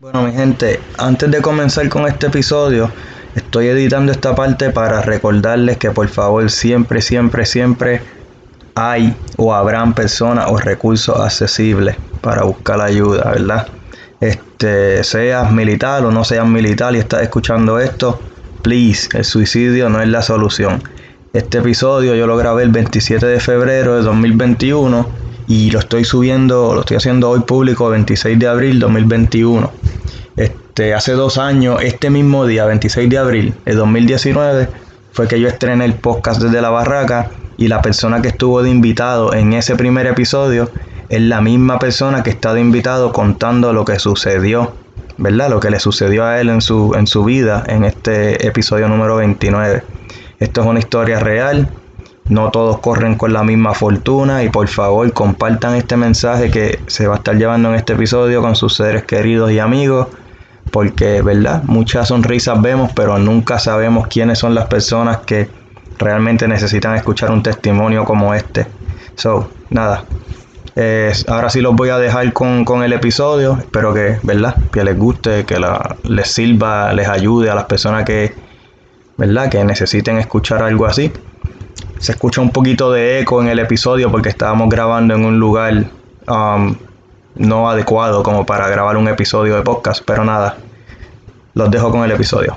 Bueno, mi gente, antes de comenzar con este episodio, estoy editando esta parte para recordarles que por favor siempre, siempre, siempre hay o habrán personas o recursos accesibles para buscar ayuda, ¿verdad? Este, seas militar o no seas militar y estás escuchando esto, please, el suicidio no es la solución. Este episodio yo lo grabé el 27 de febrero de 2021 y lo estoy subiendo, lo estoy haciendo hoy público 26 de abril 2021. Este, hace dos años, este mismo día, 26 de abril de 2019, fue que yo estrené el podcast desde la barraca y la persona que estuvo de invitado en ese primer episodio es la misma persona que está de invitado contando lo que sucedió, ¿verdad? Lo que le sucedió a él en su, en su vida en este episodio número 29. Esto es una historia real, no todos corren con la misma fortuna y por favor compartan este mensaje que se va a estar llevando en este episodio con sus seres queridos y amigos porque, ¿verdad? Muchas sonrisas vemos, pero nunca sabemos quiénes son las personas que realmente necesitan escuchar un testimonio como este. So, nada. ahora sí los voy a dejar con, el episodio. Espero que, ¿verdad? Que les guste, que les sirva, les ayude a las personas que, ¿verdad? Que necesiten escuchar algo así. Se escucha un poquito de eco en el episodio porque estábamos grabando en un lugar um, no adecuado como para grabar un episodio de podcast, pero nada, los dejo con el episodio.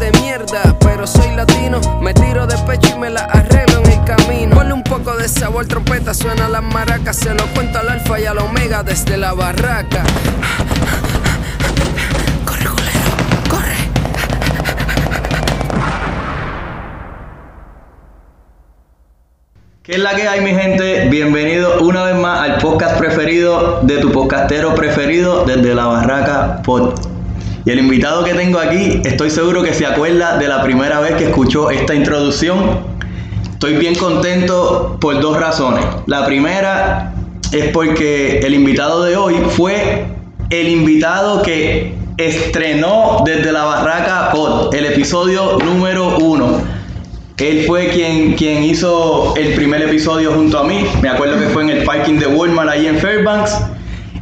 de mierda, pero soy latino me tiro de pecho y me la arreglo en el camino. Ponle un poco de sabor, trompeta, suena las maracas. Se lo cuento al alfa y al omega desde la barraca. Corre, culero, corre. ¿Qué es la que hay, mi gente? Bienvenido una vez más al podcast preferido de tu podcastero preferido desde la Barraca Pod. Y el invitado que tengo aquí, estoy seguro que se acuerda de la primera vez que escuchó esta introducción. Estoy bien contento por dos razones. La primera es porque el invitado de hoy fue el invitado que estrenó desde la Barraca Pod, el episodio número uno. Él fue quien, quien hizo el primer episodio junto a mí. Me acuerdo que fue en el parking de Walmart ahí en Fairbanks.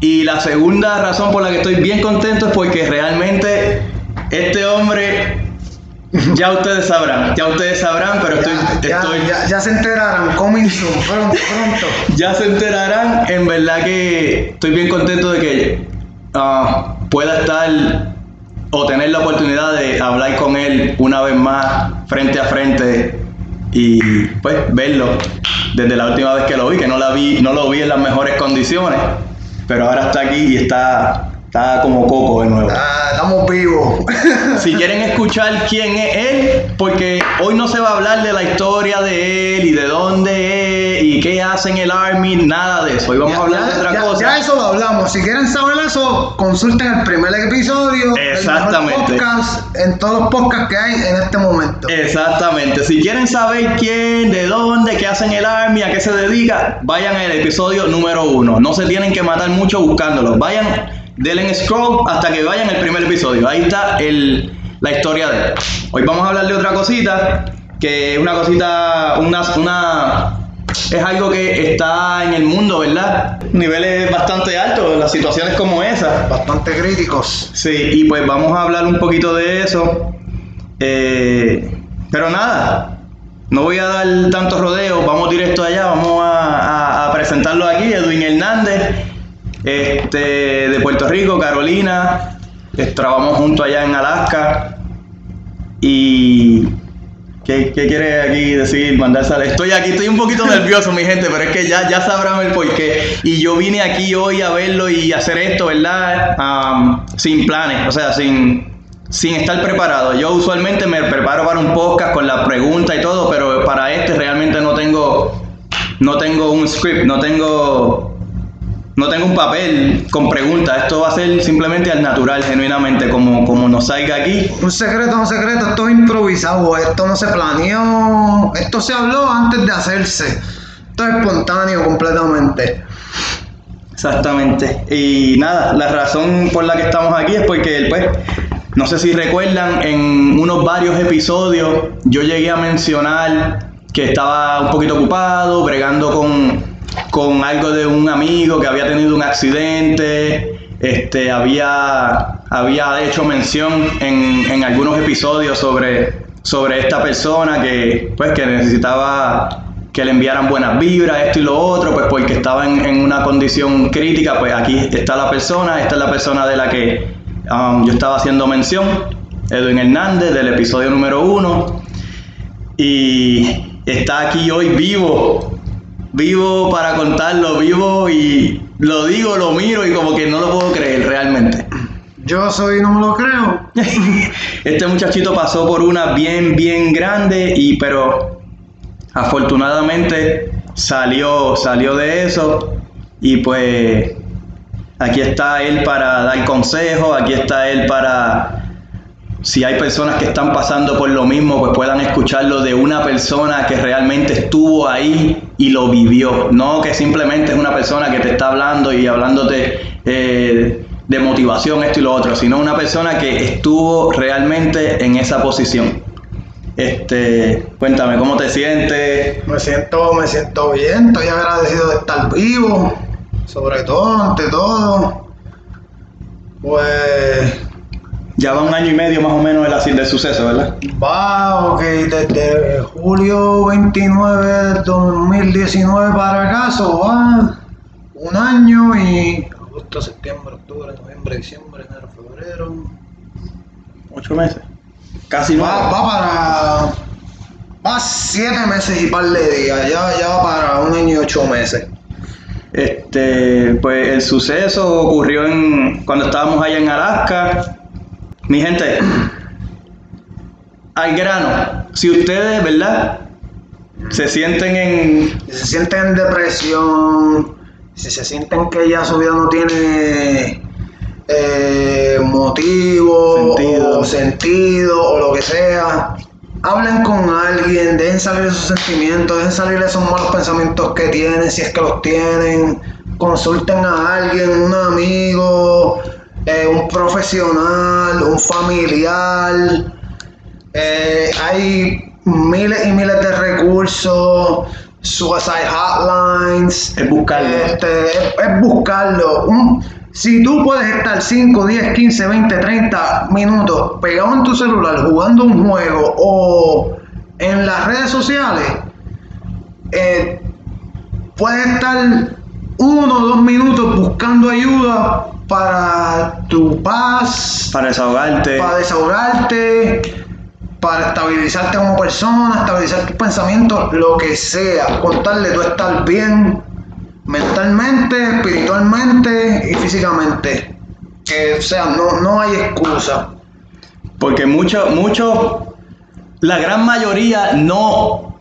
Y la segunda razón por la que estoy bien contento es porque realmente este hombre, ya ustedes sabrán, ya ustedes sabrán, pero estoy... Ya, estoy ya, se enterarán, coming soon, pronto, pronto. ya se enterarán, en verdad que estoy bien contento de que ah, pueda estar o tener la oportunidad de hablar con él una vez más frente a frente y pues verlo desde la última vez que lo vi, que no la vi, no lo vi en las mejores condiciones pero ahora está aquí y está, está como coco de nuevo. Ah, estamos vivos. si quieren escuchar quién es él, porque hoy no se va a hablar de la historia de él y de dónde es y qué hace en el Army, nada de eso. Hoy vamos a hablar de otra cosa. Ya eso lo hablamos. Si quieren saber eso, consulten el primer episodio. Exactamente. en todos los podcasts que hay en este momento. Exactamente. Si quieren saber quién, de dónde, qué hace en el Army, a qué se dedica, vayan al episodio número uno. No se tienen que matar mucho buscándolo. Vayan denle en scroll hasta que vayan el primer episodio. Ahí está el, la historia de él. Hoy vamos a hablar de otra cosita, que es una cosita, una, una, es algo que está en el mundo, ¿verdad? Niveles bastante altos, las situaciones como esa. Bastante críticos. Sí, y pues vamos a hablar un poquito de eso. Eh, pero nada, no voy a dar tantos rodeos, vamos directo allá, vamos a, a presentarlo aquí, Edwin Hernández este, de Puerto Rico, Carolina. Trabajamos juntos allá en Alaska. Y. ¿Qué, ¿Qué, quiere aquí decir? Mandarse Estoy aquí, estoy un poquito nervioso, mi gente, pero es que ya, ya sabrán el porqué. Y yo vine aquí hoy a verlo y hacer esto, ¿verdad? sin planes, o sea, sin, sin estar preparado. Yo usualmente me preparo para un podcast con la pregunta y todo, pero no tengo un script, no tengo no tengo un papel con preguntas, esto va a ser simplemente al natural, genuinamente, como, como nos salga aquí. Un secreto, un secreto, esto es improvisado, esto no se planeó, esto se habló antes de hacerse, esto es espontáneo completamente. Exactamente. Y nada, la razón por la que estamos aquí es porque, pues, no sé si recuerdan, en unos varios episodios yo llegué a mencionar que estaba un poquito ocupado, bregando con, con algo de un amigo que había tenido un accidente, este, había, había hecho mención en, en algunos episodios sobre, sobre esta persona que, pues, que necesitaba que le enviaran buenas vibras, esto y lo otro, pues porque estaba en, en una condición crítica, pues aquí está la persona, esta es la persona de la que um, yo estaba haciendo mención, Edwin Hernández, del episodio número uno, y está aquí hoy vivo, vivo para contarlo, vivo y lo digo, lo miro y como que no lo puedo creer realmente. Yo soy, no me lo creo. este muchachito pasó por una bien, bien grande y pero afortunadamente salió, salió de eso y pues aquí está él para dar consejos, aquí está él para si hay personas que están pasando por lo mismo, pues puedan escucharlo de una persona que realmente estuvo ahí y lo vivió, no que simplemente es una persona que te está hablando y hablándote eh, de motivación, esto y lo otro, sino una persona que estuvo realmente en esa posición. Este, cuéntame, ¿cómo te sientes? Me siento, me siento bien, estoy agradecido de estar vivo, sobre todo, ante todo. Pues Ya va un año y medio más o menos el del suceso, ¿verdad? va, ok, desde julio 29 de 2019 para acá, so va un año y agosto, septiembre, octubre, noviembre, diciembre, enero, febrero. Ocho meses. Casi no. Va, va para. Va siete meses y par de días. Ya, ya va para un año y ocho meses. Este, pues el suceso ocurrió en cuando estábamos allá en Alaska. Mi gente, al grano, si ustedes, ¿verdad? Se sienten en Si se sienten en depresión, si se sienten que ya su vida no tiene eh, motivo Sentido. o sentido o lo que sea, hablen con alguien, dejen salir esos sentimientos, dejen salir esos malos pensamientos que tienen, si es que los tienen, consulten a alguien, un amigo, eh, un profesional, un familiar. Eh, hay miles y miles de recursos, suicide hotlines. Es buscarlo. Este, es, es buscarlo. Un- si tú puedes estar 5, 10, 15, 20, 30 minutos pegado en tu celular jugando un juego o en las redes sociales, eh, puedes estar uno o dos minutos buscando ayuda para tu paz, para desahogarte. para desahogarte, para estabilizarte como persona, estabilizar tus pensamientos, lo que sea, contarle tú estar bien mentalmente, espiritualmente y físicamente. Que o sea, no, no hay excusa. Porque muchos, muchos, la gran mayoría no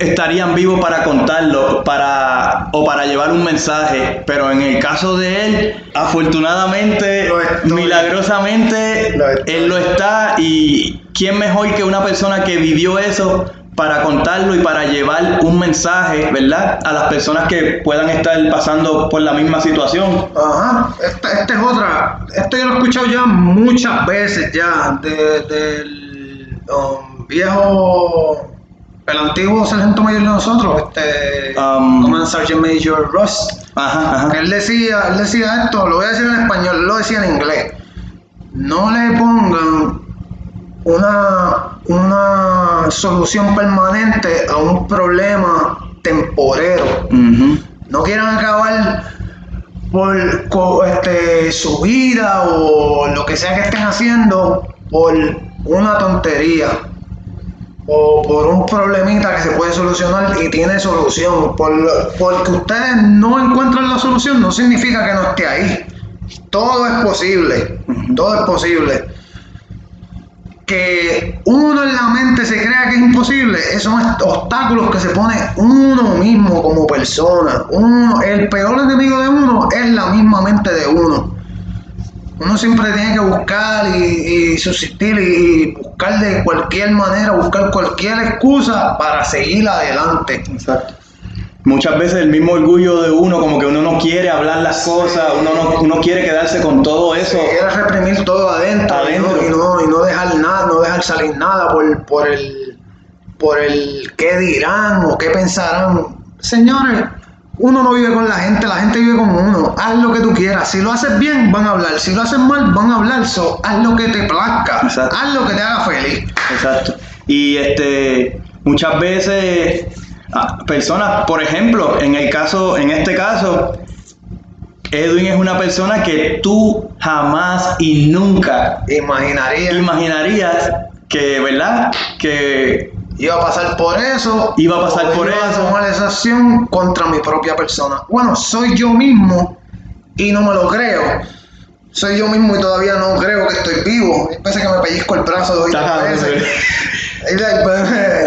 estarían vivos para contarlo, para o para llevar un mensaje, pero en el caso de él, afortunadamente, Lo milagrosamente, Lo él lo está y quién mejor que una persona que vivió eso para contarlo y para llevar un mensaje, ¿verdad? A las personas que puedan estar pasando por la misma situación. Ajá, esta, esta es otra. Esto yo lo he escuchado ya muchas veces ya de- del um, viejo, el antiguo sargento mayor de nosotros, este, Um, Command Sergeant Major Ross. Ajá, ajá. Que él decía, él decía esto, lo voy a decir en español, lo decía en inglés. No le pongan una, una solución permanente a un problema temporero. No quieran acabar por co- este, su vida o lo que sea que estén haciendo por una tontería o por un problemita que se puede solucionar y tiene solución. Por, porque ustedes no encuentran la solución no significa que no esté ahí. Todo es posible, todo es posible. que uno en la mente se crea que es imposible, esos son obstáculos que se pone uno mismo como persona. Uno, el peor enemigo de uno es la misma mente de uno. Uno siempre tiene que buscar y, y subsistir y buscar de cualquier manera, buscar cualquier excusa para seguir adelante. Exacto. Muchas veces el mismo orgullo de uno, como que uno no quiere hablar las cosas, uno no, uno quiere quedarse con todo eso. Quiere reprimir todo adentro, Adentro. Y, no, y, no, y no dejar nada, no dejar salir nada por, por el por el qué dirán o qué pensarán. Señores, uno no vive con la gente, la gente vive con uno. Haz lo que tú quieras. Si lo haces bien, van a hablar. Si lo haces mal, van a hablar. So, haz lo que te plazca. Exacto. Haz lo que te haga feliz. Exacto. Y este, muchas veces, ah, personas, por ejemplo, en el caso, en este caso, Edwin es una persona que tú jamás y nunca Imaginaría. imaginarías que, ¿verdad? Que iba a pasar por eso. Iba a pasar por iba a eso. tomar esa acción contra mi propia persona. Bueno, soy yo mismo y no me lo creo. Soy yo mismo y todavía no creo que estoy vivo. Hay veces que me pellizco el brazo dos y tres veces. En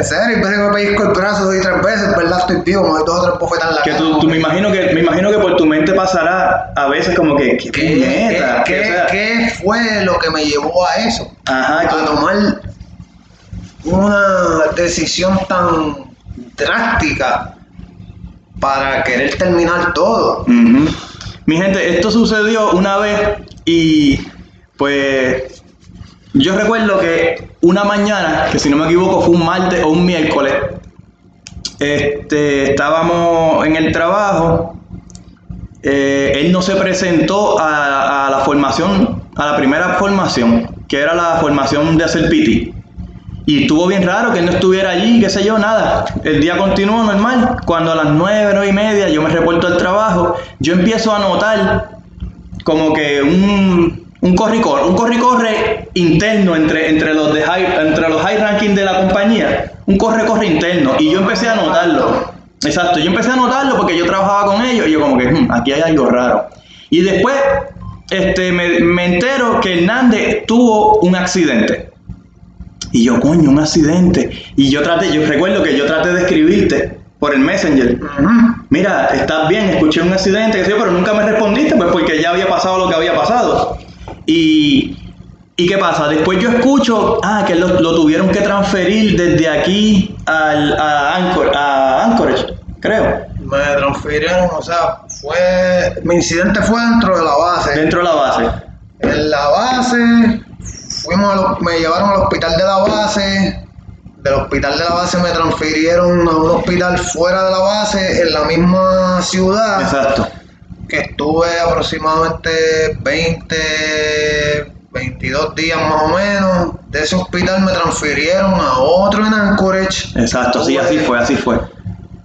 serio, hay veces que me pellizco el brazo dos y tres veces, ¿verdad? Estoy vivo, me doy dos o tres bofetas en la que cara. tú, tú me imagino que me imagino que por tu mente pasará a veces como que qué ¿Qué, puñeta, qué- que, o sea, qué fue lo que me llevó a eso? ajá, a tomar una decisión tan drástica para querer terminar todo. Mi gente, esto sucedió una vez y pues yo recuerdo que una mañana, que si no me equivoco fue un martes o un miércoles, este, estábamos en el trabajo, eh, él no se presentó a, a la formación, a la primera formación, que era la formación de hacer piti. Y estuvo bien raro que no estuviera allí, qué sé yo, nada. El día continuó normal. Cuando a las nueve, nueve y media yo me reporto al trabajo, yo empiezo a notar como que un, un corre y corre, un corre y corre interno entre, entre, los de high, entre los high ranking de la compañía, un corre corre interno. Y yo empecé a notarlo. Exacto, yo empecé a notarlo porque yo trabajaba con ellos y yo como que "Hmm, aquí hay algo raro. Y después este, me entero que Hernández tuvo un accidente. Y yo, coño, un accidente. Y yo traté, yo recuerdo que yo traté de escribirte por el Messenger. Mira, estás bien, escuché un accidente, que sé yo, pero nunca me respondiste, pues porque ya había pasado lo que había pasado. Y, ¿y qué pasa? Después yo escucho, ah, que lo, lo tuvieron que transferir desde aquí al, a, Anchor, a Anchorage, creo, Me transfirieron, o sea, fue. Mi incidente fue dentro de la base. dentro de la base. En la base, fuimos a me llevaron al hospital de la base. Del hospital de la base me transfirieron a un hospital fuera de la base, en la misma ciudad. Exacto. que estuve aproximadamente 20, 22 días más o menos. De ese hospital me transfirieron a otro en Anchorage. Exacto, sí, así fue, así fue.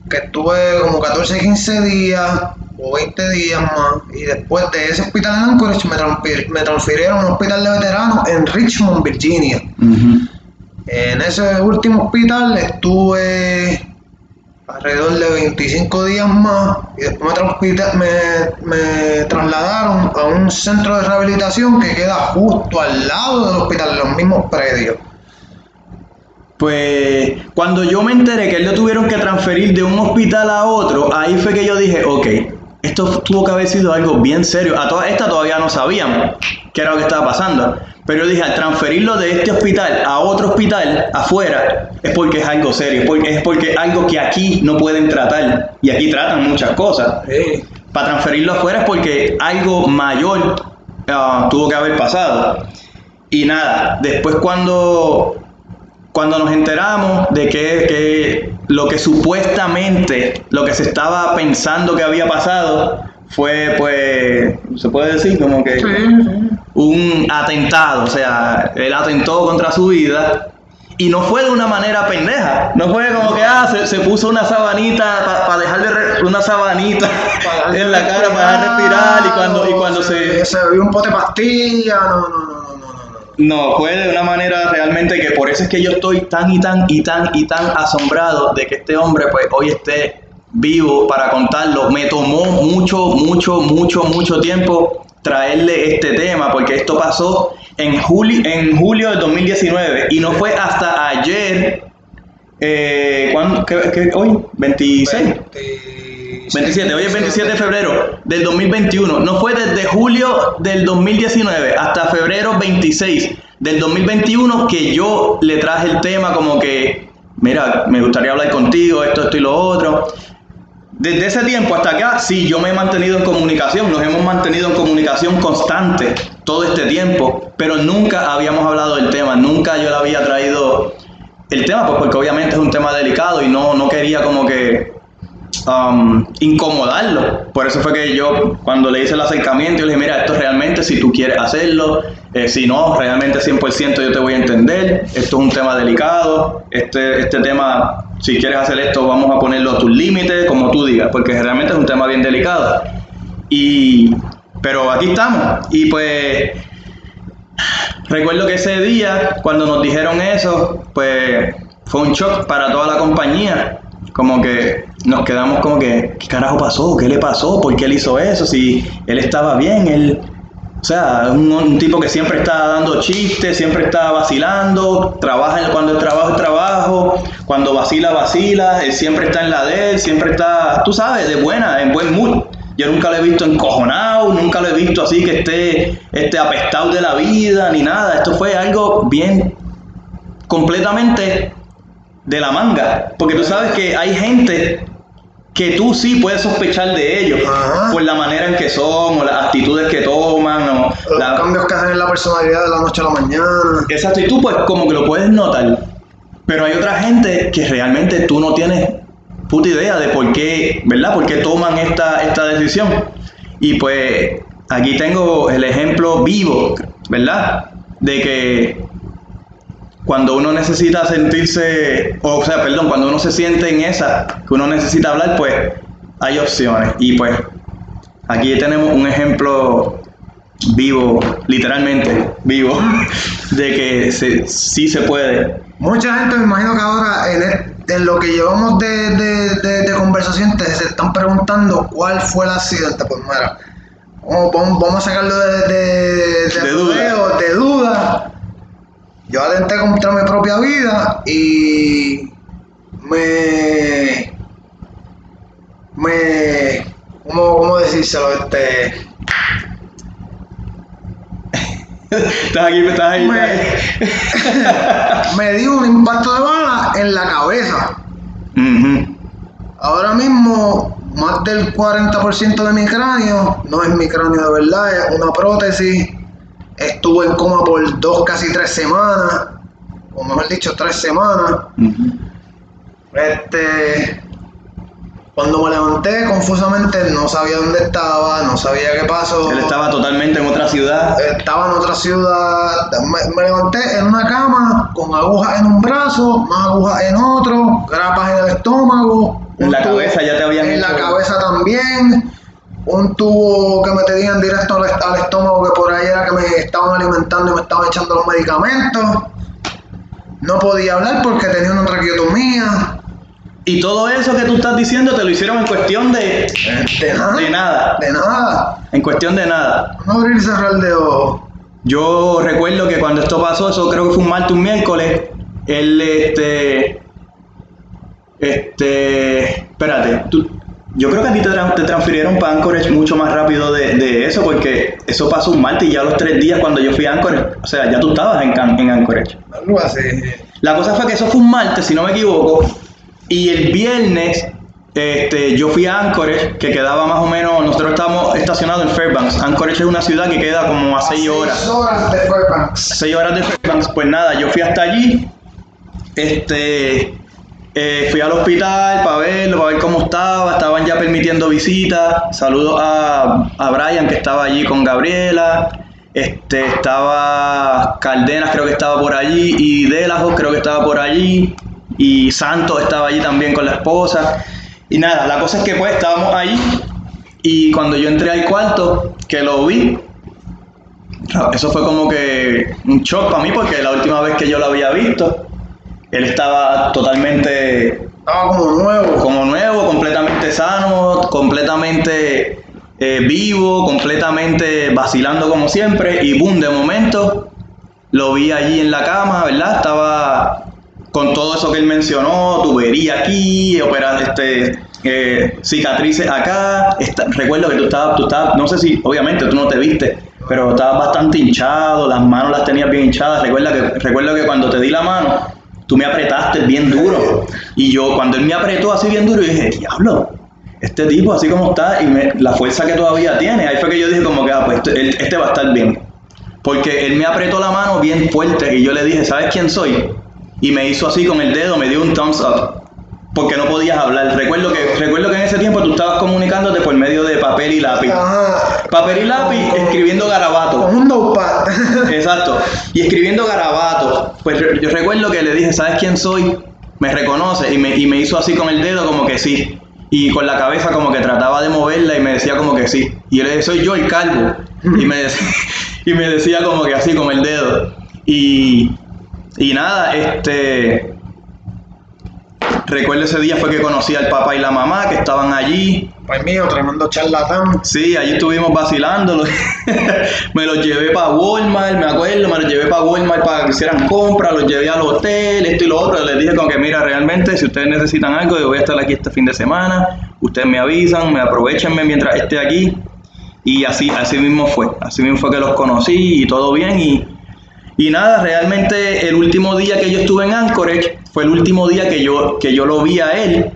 Que estuve como 14, 15 días o 20 días más. Y después de ese hospital en Anchorage me, transfir- me transfirieron a un hospital de veteranos en Richmond, Virginia. En ese último hospital estuve alrededor de 25 días más y después me, me- me trasladaron a un centro de rehabilitación que queda justo al lado del hospital, en los mismos predios. Pues cuando yo me enteré que él lo tuvieron que transferir de un hospital a otro, ahí fue que yo dije, ok, esto tuvo que haber sido algo bien serio. A toda esta todavía no sabíamos qué era lo que estaba pasando. Pero yo dije, al transferirlo de este hospital a otro hospital afuera, es porque es algo serio, es porque es porque algo que aquí no pueden tratar. Y aquí tratan muchas cosas. Para transferirlo afuera es porque algo mayor ah, tuvo que haber pasado. Y nada, después cuando cuando nos enteramos de que, que lo que supuestamente, lo que se estaba pensando que había pasado, fue pues, se puede decir como que un atentado, o sea, él atentó contra su vida y no fue de una manera pendeja, no fue como que ah, se, se puso una sabanita para dejar de re- una sabanita en la cara para respirar y cuando, y cuando se, Se bebió un pote de pastilla, no, no, no, no, fue de una manera realmente que por eso es que yo estoy tan y tan y tan y tan asombrado de que este hombre pues hoy esté vivo para contarlo. Me tomó mucho, mucho, mucho, mucho tiempo traerle este tema porque esto pasó en, julio en julio del 2019 y no fue hasta ayer, eh, ¿cuándo? ¿Qué- qué- hoy? 26. 27, hoy es 27 de febrero del 2021. No fue desde julio del 2019 hasta febrero 26 del 2021 que yo le traje el tema como que, mira, me gustaría hablar contigo, esto, esto y lo otro. Desde ese tiempo hasta acá, sí, yo me he mantenido en comunicación, nos hemos mantenido en comunicación constante todo este tiempo, pero nunca habíamos hablado del tema, nunca yo le había traído el tema, pues porque obviamente es un tema delicado y no, no quería como que um, incomodarlo. Por eso fue que yo, cuando le hice el acercamiento, yo le dije, mira, esto realmente, si tú quieres hacerlo, eh, si no, realmente 100% yo te voy a entender. Esto es un tema delicado. Este, este tema, si quieres hacer esto, vamos a ponerlo a tus límites, como tú digas, porque realmente es un tema bien delicado. Y, pero aquí estamos. Y pues, recuerdo que ese día, cuando nos dijeron eso, pues fue un shock para toda la compañía. Como que nos quedamos como que, ¿qué carajo pasó? ¿Qué le pasó? ¿Por qué él hizo eso? Si él estaba bien, él... O sea, un, un tipo que siempre está dando chistes, siempre está vacilando, trabaja cuando el trabajo es trabajo, cuando vacila, vacila, él siempre está en la de él, siempre está, tú sabes, de buena, en buen mood. Yo nunca lo he visto encojonado, nunca lo he visto así que esté, esté apestado de la vida, ni nada. Esto fue algo bien completamente de la manga. Porque tú sabes que hay gente que tú sí puedes sospechar de ellos Ajá. por la manera en que son o las actitudes que toman o Los la- cambios que hacen en la personalidad de la noche a la mañana. Exacto, y tú pues como que lo puedes notar. Pero hay otra gente que realmente tú no tienes puta idea de por qué, ¿verdad? Por qué toman esta, esta decisión. Y pues aquí tengo el ejemplo vivo, ¿verdad? De que cuando uno necesita sentirse, o sea, perdón, cuando uno se siente en esa, que uno necesita hablar, pues hay opciones. Y pues aquí tenemos un ejemplo vivo, literalmente vivo, de que se, sí se puede. Mucha gente me imagino que ahora en, en lo que llevamos de, de, de- de conversación te- se están preguntando cuál fue el accidente. Pues mira, vamos, vamos- vamos a sacarlo de, de, De duda. rodeo, de duda. Yo atenté contra mi propia vida y me... Me... ¿Cómo, cómo decírselo? Este... Estás aquí, estás ahí. Me, me dio un impacto de bala en la cabeza. Ahora mismo, más del 40% de mi cráneo no es mi cráneo de verdad, es una prótesis. Estuve en coma por dos, casi tres semanas, o mejor dicho, tres semanas. Este, cuando me levanté, confusamente no sabía dónde estaba, no sabía qué pasó. Él estaba totalmente en otra ciudad. Estaba en otra ciudad, me, me levanté en una cama con agujas en un brazo, más agujas en otro, grapas en el estómago. En la cabeza ya te habían En la cabeza también. Un tubo que me tenían directo al, al estómago que que estaban alimentando y me estaban echando los medicamentos. No podía hablar porque tenía una traqueotomía. Y todo eso que tú estás diciendo te lo hicieron en cuestión de, De nada. de nada. De nada. En cuestión de nada. No abrir y cerrar de ojos. Yo recuerdo que cuando esto pasó, eso creo que fue un martes, un miércoles, él, este, este, espérate, tú- yo creo que a ti te, tra- te transfirieron para Anchorage mucho más rápido de, de eso, porque eso pasó un martes y ya los tres días cuando yo fui a Anchorage, o sea, ya tú estabas en, en Anchorage. Algo así. La cosa fue que eso fue un martes, si no me equivoco, y el viernes este, yo fui a Anchorage, que quedaba más o menos, nosotros estábamos estacionados en Fairbanks. Anchorage es una ciudad que queda como a 6 horas. Seis horas de Fairbanks. 6 horas de Fairbanks. Pues nada, yo fui hasta allí, este, eh, fui al hospital para verlo, para ver cómo estaba, estaban ya permitiendo visitas. Saludos a, a Brian que estaba allí con Gabriela. Este, estaba Cardenas creo que estaba por allí y Delajos creo que estaba por allí y Santos estaba allí también con la esposa. Y nada, la cosa es que pues estábamos allí y cuando yo entré al cuarto, que lo vi, eso fue como que un shock para mí porque la última vez que yo lo había visto, él estaba totalmente Estaba como nuevo. como nuevo, completamente sano, completamente eh, vivo, completamente vacilando como siempre y boom, de momento lo vi allí en la cama, ¿verdad? Estaba con todo eso que él mencionó, tubería aquí, opera, este, eh, cicatrices acá. Está- recuerdo que tú estabas, tú estabas, no sé si, obviamente tú no te viste, pero estabas bastante hinchado, las manos las tenías bien hinchadas. Recuerda que, recuerdo que cuando te di la mano, tú me apretaste bien duro. Y yo, cuando él me apretó así bien duro, yo dije, diablo, este tipo así como está y me- la fuerza que todavía tiene. Ahí fue que yo dije como que, ah, pues este, este va a estar bien. Porque él me apretó la mano bien fuerte y yo le dije, ¿sabes quién soy? Y me hizo así con el dedo, me dio un thumbs up. Porque no podías hablar. Recuerdo que, recuerdo que en ese tiempo tú estabas comunicándote por medio de papel y lápiz. Ajá. Papel y lápiz escribiendo garabatos. Con un notepad. Exacto. Y escribiendo garabatos. Pues yo recuerdo que le dije, ¿sabes quién soy? Me reconoce. Y me, y me hizo así con el dedo como que sí. Y con la cabeza como que trataba de moverla y me decía como que sí. Y yo le dije, soy yo el calvo. Y me decía, y me decía como que así con el dedo. Y, y nada, este... Recuerdo ese día fue que conocí al papá y la mamá que estaban allí. Pues mío, tremendo charlatán. Sí, allí estuvimos vacilando. lo- me los llevé para Walmart, me acuerdo, me los llevé para Walmart para que hicieran compras, los llevé al hotel, esto y lo otro. Les dije como que mira, realmente si ustedes necesitan algo, yo voy a estar aquí este fin de semana. Ustedes me avisan, me aprovechenme mientras esté aquí. Y así, así mismo fue. Así mismo fue que los conocí y todo bien. Y, y nada, realmente el último día que yo estuve en Anchorage fue el último día que yo, que yo lo vi a él.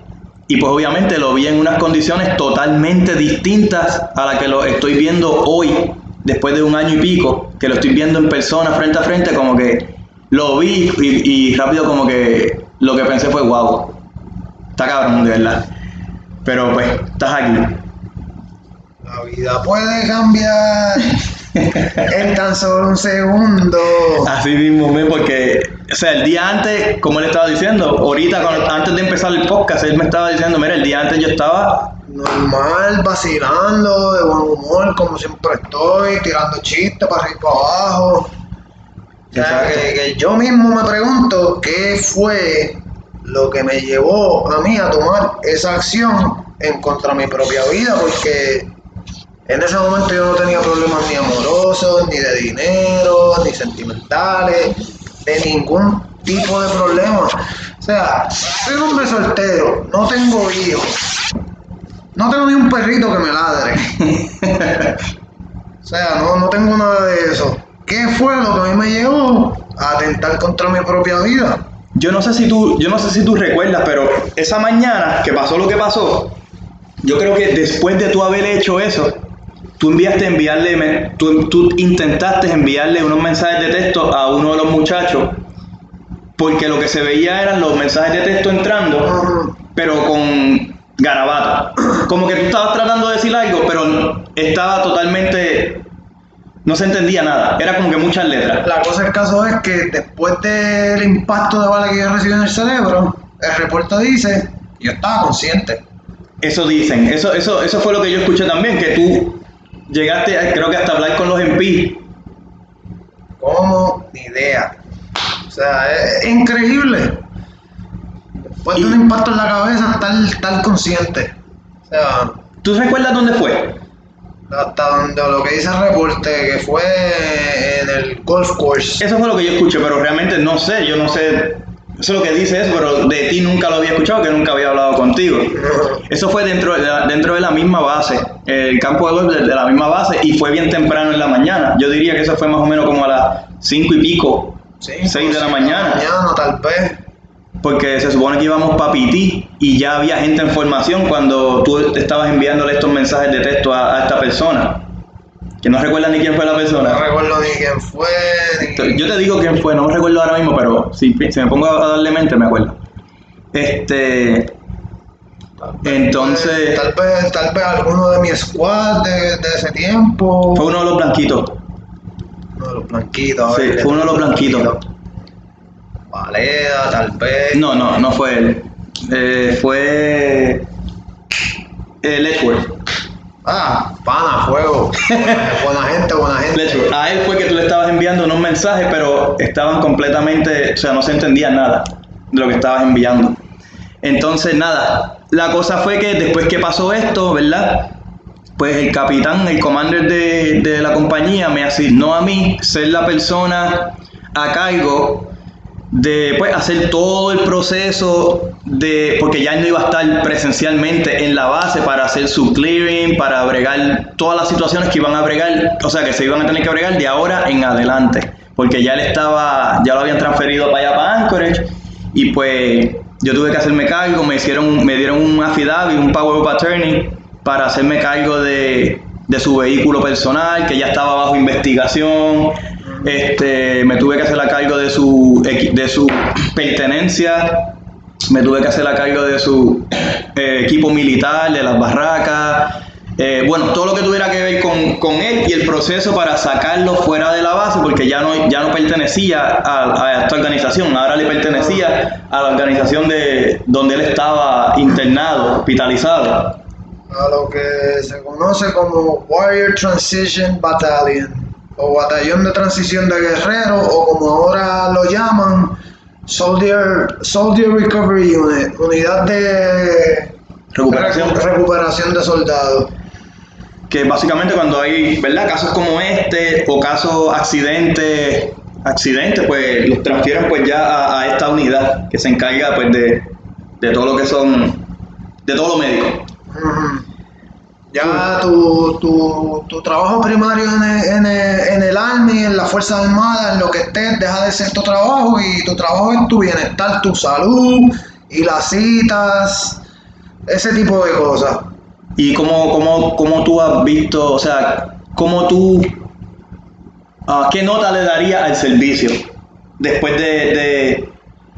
Y pues obviamente lo vi en unas condiciones totalmente distintas a las que lo estoy viendo hoy, después de un año y pico, que lo estoy viendo en persona, frente a frente, como que lo vi y, y rápido como que lo que pensé fue, wow, está cabrón, de verdad. Pero pues, estás aquí. La vida puede cambiar en tan solo un segundo. Así mismo, porque, o sea, el día antes, como él estaba diciendo, ahorita, cuando- antes de empezar el podcast, él me estaba diciendo, mira, el día antes yo estaba, Normal, vacilando, de buen humor, como siempre estoy, tirando chistes para arriba y para abajo. O sea, que, que yo mismo me pregunto qué fue lo que me llevó a mí a tomar esa acción en contra de mi propia vida, porque en ese momento yo no tenía problemas ni amorosos, ni de dinero, ni sentimentales, de ningún tipo de problema. O sea, soy un hombre soltero, no tengo hijos, no tengo ni un perrito que me ladre. O sea, no, no tengo nada de eso. ¿Qué fue lo que a mí me llevó a atentar contra mi propia vida? yo no sé si tú, yo no sé si tú recuerdas, pero esa mañana que pasó lo que pasó, yo creo que después de tú haber hecho eso, tú enviaste enviarle, tú, tú intentaste enviarle unos mensajes de texto a uno de los muchachos, porque lo que se veía eran los mensajes de texto entrando, pero con garabato. Como que tú estabas tratando de decir algo, pero estaba totalmente, no se entendía nada, era como que muchas letras. La cosa del caso es que después del impacto de bala que yo recibí en el cerebro, el reporte dice yo estaba consciente. Eso dicen, eso, eso, eso fue lo que yo escuché también, que tú llegaste, a- creo que hasta hablar con los MP. ¿Cómo? Ni idea. O sea, es, es increíble. Después de un impacto en la cabeza, estar, estar consciente. O sea, ¿Tú recuerdas dónde fue? hasta donde lo que dice el reporte, que fue en el golf course. Eso fue lo que yo escuché, pero realmente no sé, yo no sé, eso es lo que dice eso, pero de ti nunca lo había escuchado, que nunca había hablado contigo. Eso fue dentro de la, dentro de la misma base, el campo de golf de, de la misma base, y fue bien temprano en la mañana. Yo diría que eso fue más o menos como a las cinco y pico, Sí, seis de la mañana. Mañana, tal vez. Porque se supone que íbamos para Piti y ya había gente en formación cuando tú estabas enviándole estos mensajes de texto a, a esta persona. Que no recuerdas ni quién fue la No persona. recuerdo ni quién fue, ni... Yo te digo quién fue, no me recuerdo ahora mismo, pero si, si me pongo a darle mente me acuerdo. Este. Entonces. Tal vez, tal vez alguno de mi squad de, de ese tiempo. Fue uno de los blanquitos. Uno de los blanquitos. Sí, fue uno de los blanquitos. Valeda, tal vez. No, no, no fue él. Eh, fue. Eh, Letchworth. Ah, pana, fuego. Buena, gente, buena gente. A él fue que tú le estabas enviando unos mensajes, pero estaban completamente. O sea, no se entendía nada de lo que estabas enviando. Entonces, nada. La cosa fue que después que pasó esto, ¿verdad? Pues el capitán, el commander de, de la compañía, me asignó a mí ser la persona a cargo de pues, hacer todo el proceso de porque ya no iba a estar presencialmente en la base para hacer su clearing, para bregar todas las situaciones que iban a bregar, o sea que se iban a tener que bregar de ahora en adelante, porque ya él estaba, ya lo habían transferido para allá para Anchorage y pues yo tuve que hacerme cargo, me hicieron, me dieron un affidavit, un power of attorney para hacerme cargo de, de su vehículo personal, que ya estaba bajo investigación, este, me tuve que hacer a cargo de su, de su pertenencia, me tuve que hacer a cargo de su eh, equipo militar, de las barracas, eh, bueno, todo lo que tuviera que ver con, él y el proceso para sacarlo fuera de la base, porque ya no, ya no pertenecía a, a, esta organización, ahora le pertenecía a la organización de donde él estaba internado, hospitalizado. A lo que se conoce como Warrior Transition Battalion o batallón de transición de guerreros o como ahora lo llaman Soldier, Soldier Recovery Unit, unidad de recuperación, recuperación de soldados. Que básicamente cuando hay, ¿verdad? Casos como este o casos accidentes, accidentes, pues los transfieren pues ya a, esta unidad que se encarga pues de, de todo lo que son, de todo lo médico. Ya tu, tu, tu, trabajo primario en el, en, el, en el Army, en la Fuerza Armada, en lo que estés, deja de ser tu trabajo y tu trabajo es tu bienestar, tu salud y las citas, ese tipo de cosas. ¿Y cómo, cómo, cómo tú has visto, o sea, cómo tú, uh, qué nota le daría al servicio después de, de,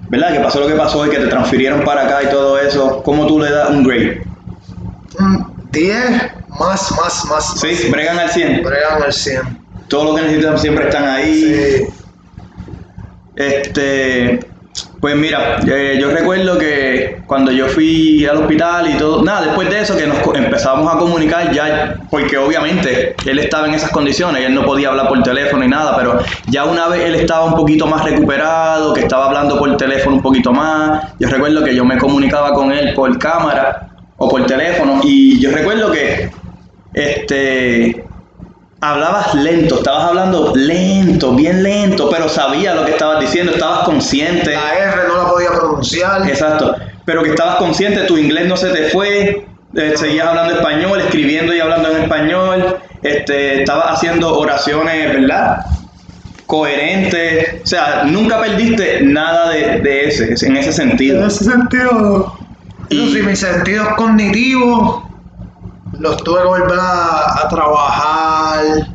¿verdad? Que pasó lo que pasó y que te transfirieron para acá y todo eso, ¿cómo tú le das un grade? 10 más, más, más. Sí, bregan al 100. Bregan al 100. Todo lo que necesitan siempre están ahí. Sí. Este, pues mira, eh, yo recuerdo que cuando yo fui al hospital y todo, nada, después de eso que nos empezamos a comunicar ya, porque obviamente él estaba en esas condiciones y él no podía hablar por teléfono y nada, pero ya una vez él estaba un poquito más recuperado, que estaba hablando por teléfono un poquito más, yo recuerdo que yo me comunicaba con él por cámara o por teléfono. Y yo recuerdo que este hablabas lento, estabas hablando lento, bien lento, pero sabía lo que estabas diciendo, estabas consciente. La R no la podía pronunciar. Exacto, pero que estabas consciente, tu inglés no se te fue, eh, seguías hablando español, escribiendo y hablando en español, este, estabas haciendo oraciones, ¿verdad? Coherentes, o sea, nunca perdiste nada de, de ese, en ese sentido. En ese sentido. Y mis sentidos cognitivos los tuve que volver a, trabajar.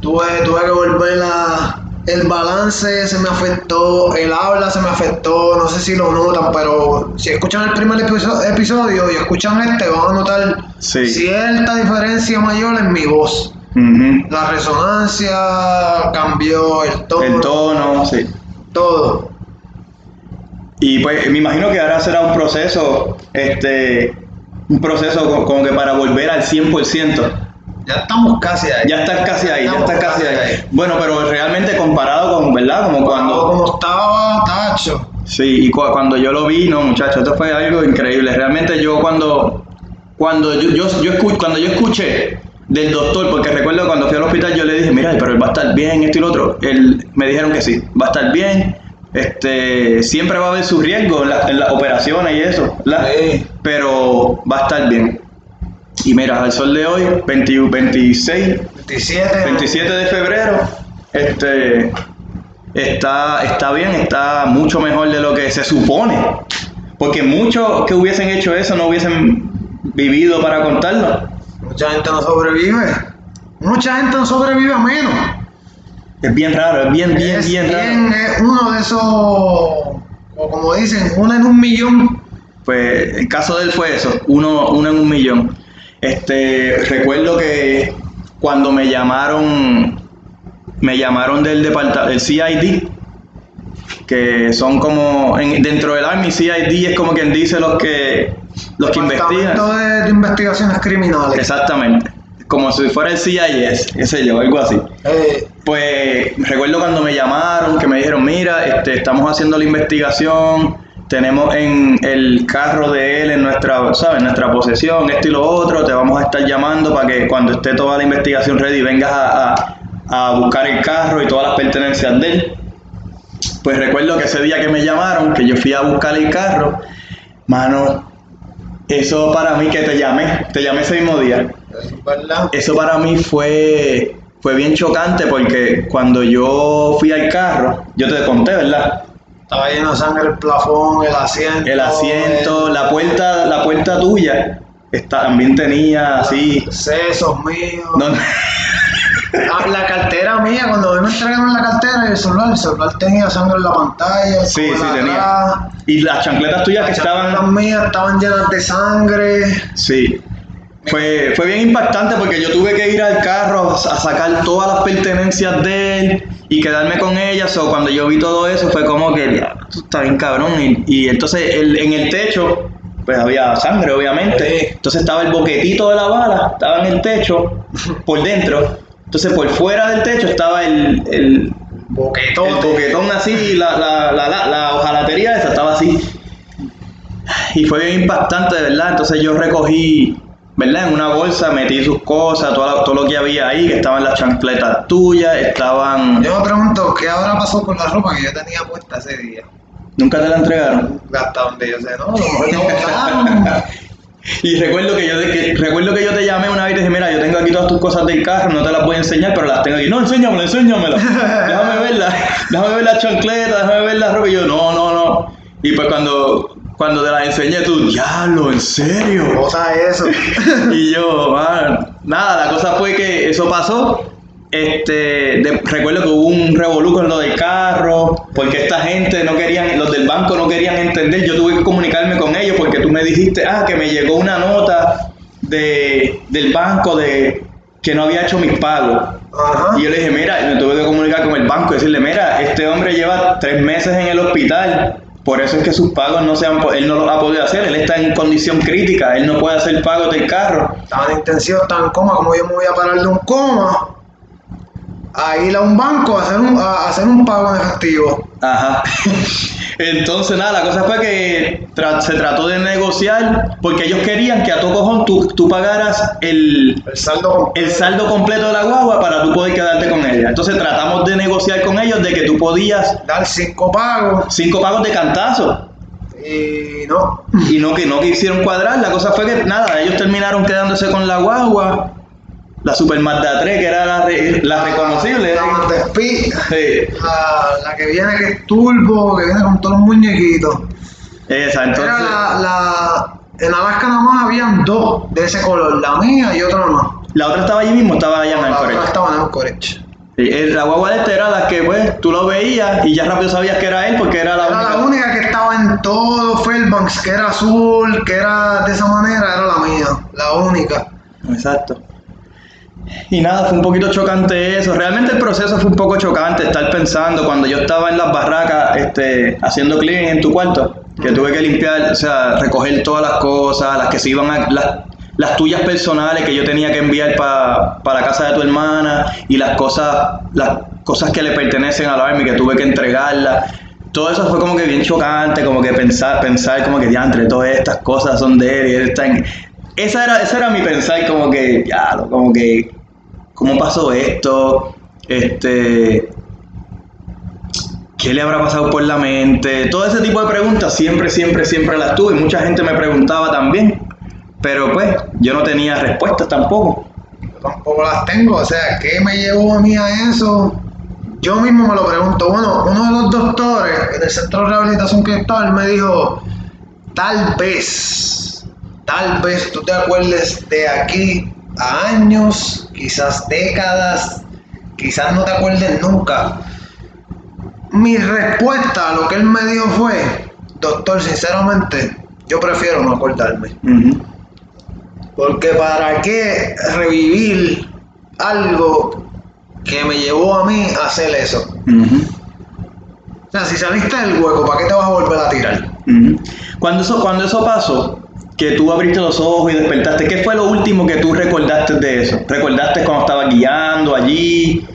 Tuve, tuve que volver a. El balance se me afectó, el habla se me afectó, no sé si lo notan, pero si escuchan el primer episodio y escuchan este, van a notar cierta diferencia mayor en mi voz. La resonancia cambió, el tono. El tono, sí. Todo. Y pues me imagino que ahora será un proceso, este, un proceso como que para volver al 100%. Ya estamos casi ahí. Ya estás casi ahí, ya estás casi, ahí. Bueno, pero realmente comparado con, ¿verdad? Como cuando... Como estaba Tacho. Sí, y cuando yo lo vi, no, muchachos, esto fue algo increíble. Realmente yo cuando, cuando yo, yo, yo cuando yo escuché del doctor, porque recuerdo cuando fui al hospital yo le dije, mira, pero él va a estar bien, esto y lo otro. Él, me dijeron que sí, va a estar bien, este, siempre va a haber su riesgo en, las operaciones y eso, pero va a estar bien. Y mira, al sol de hoy, 26, 27, 27 de febrero, este, está, está bien, está mucho mejor de lo que se supone. Porque muchos que hubiesen hecho eso no hubiesen vivido para contarlo. Mucha gente no sobrevive. Mucha gente no sobrevive a menos. Es bien raro, es bien, bien, bien, raro. Es uno de esos, o como dicen, uno en un millón. Pues el caso de él fue eso, uno, uno en un millón. Este, recuerdo que cuando me llamaron, me llamaron del departamento, del CID, que son como, dentro del Army, CID es como quien dice los que, los que investigan. De investigaciones criminales. Exactamente como si fuera el CIS, qué sé yo, algo así. Eh, pues recuerdo cuando me llamaron, que me dijeron, mira, este, estamos haciendo la investigación, tenemos en el carro de él en nuestra, ¿sabes? nuestra posesión, esto y lo otro, te vamos a estar llamando para que cuando esté toda la investigación ready vengas a, a, buscar el carro y todas las pertenencias de él. Pues recuerdo que ese día que me llamaron, que yo fui a buscar el carro, mano, eso para mí que te llamé, te llamé ese mismo día. Eso para mí fue, fue bien chocante porque cuando yo fui al carro, yo te conté, ¿verdad? Estaba lleno de sangre el plafón, el asiento. El asiento, el- la puerta, la puerta tuya, está, también tenía así. Sesos míos. no- Ah, la cartera mía, cuando me entregaron la cartera y el celular, el celular tenía sangre en la pantalla. sí, sí, tenía. atrás. Y las chancletas tuyas que Las chancletas estaban. mías estaban llenas de sangre. Sí. Fue, fue bien impactante porque yo tuve que ir al carro a, sacar todas las pertenencias de él y quedarme con ellas. O cuando yo vi todo eso fue como que, "Diablo, esto está bien cabrón. Y, y entonces el- en el techo, pues había sangre, obviamente. Entonces estaba el boquetito de la bala, estaba en el techo, por dentro. Entonces por fuera del techo estaba el, el, Boquetote. el boquetón así, la, la, la, la, la hojalatería esa estaba así. Y fue bien impactante, de verdad. Entonces yo recogí, ¿verdad? En una bolsa metí sus cosas, todo, lo- todo lo que había ahí, que estaban las chancletas tuyas, estaban... Yo me pregunto, ¿qué habrá pasado con la ropa que yo tenía puesta ese día? Nunca te la entregaron. Hasta donde yo sé, ¿no? Y recuerdo que yo que, recuerdo que yo te llamé una vez y te dije, mira, yo tengo aquí todas tus cosas del carro, no te las voy a enseñar, pero las tengo aquí. No, enséñamela, enséñamela. Déjame verla, déjame ver las chancletas, déjame ver la ropa. Y yo, no, no, no. Y pues cuando, cuando te las enseñé tú, diablo, ¿en serio? Cosa eso. Y yo, "Man, nada, la cosa fue que eso pasó. Este, de- recuerdo que hubo un revolú con lo del carro, porque esta gente no querían, los del banco no querían entender. Yo tuve que comunicarme con ellos porque tú me dijiste, ah, que me llegó una nota de, del banco de que no había hecho mis pagos. Ajá. Y yo le dije, mira, me tuve que comunicar con el banco y decirle, mira, este hombre lleva tres meses en el hospital, por eso es que sus pagos no se han, él no los ha podido hacer, él está en condición crítica, él no puede hacer pagos del carro. Estaba en intensivo, estaba en coma, como yo me voy a parar de un coma a ir a un banco a hacer un, a hacer un pago en efectivo. Ajá. Entonces, nada, la cosa fue que tra- se trató de negociar porque ellos querían que a todo cojón tú, tú pagaras el, El saldo completo. el saldo completo de la guagua para tú poder quedarte con ella. Entonces tratamos de negociar con ellos de que tú podías dar cinco pagos cinco pagos de cantazo. y no. y no que no quisieron cuadrar. La cosa fue que nada, ellos terminaron quedándose con la guagua, la Super Mazda 3, que era la, re- la reconocible. La Montespi, Sí, la, la que viene que es turbo, que viene con todos los muñequitos. esa, entonces. Era la, la, en Alaska nada más habían dos de ese color, la mía y otra más. La otra estaba allí mismo, estaba allá en La otra estaba en. Sí, eh, La guagua de este era la que, pues, tú lo veías y ya rápido sabías que era él porque era la Era única. la única que estaba en todo Fairbanks, que era azul, que era de esa manera, era la mía, la única. Exacto. Y nada, fue un poquito chocante eso. Realmente el proceso fue un poco chocante estar pensando cuando yo estaba en las barracas este, haciendo cleaning en tu cuarto, que tuve que limpiar, o sea, recoger todas las cosas, las que se iban a... Las, las tuyas personales que yo tenía que enviar para la casa de tu hermana y las cosas, las cosas que le pertenecen al Army que tuve que entregarlas. Todo eso fue como que bien chocante, como que pensar, pensar como que diantre, todas estas cosas son de él y él está en... Esa era, esa era mi pensar, como que, ya, como que, ¿cómo pasó esto? Este, ¿qué le habrá pasado por la mente? Todo ese tipo de preguntas siempre, siempre, siempre las tuve. Mucha gente me preguntaba también, pero pues yo no tenía respuestas tampoco. Yo tampoco las tengo, o sea, ¿qué me llevó a mí a eso? Yo mismo me lo pregunto. Bueno, uno de los doctores en el centro de rehabilitación que estaba, él me dijo, tal vez, tal vez tú te acuerdes de aquí a años, quizás décadas, quizás no te acuerdes nunca. Mi respuesta a lo que él me dijo fue, doctor, sinceramente, yo prefiero no acordarme. Porque para qué revivir algo que me llevó a mí a hacer eso. Ujú. O sea, si saliste del hueco, ¿para qué te vas a volver a tirar? Cuando eso, cuando eso pasó, que tú abriste los ojos y despertaste, ¿qué fue lo último que tú recordaste de eso? ¿Recordaste cuando estabas guiando allí?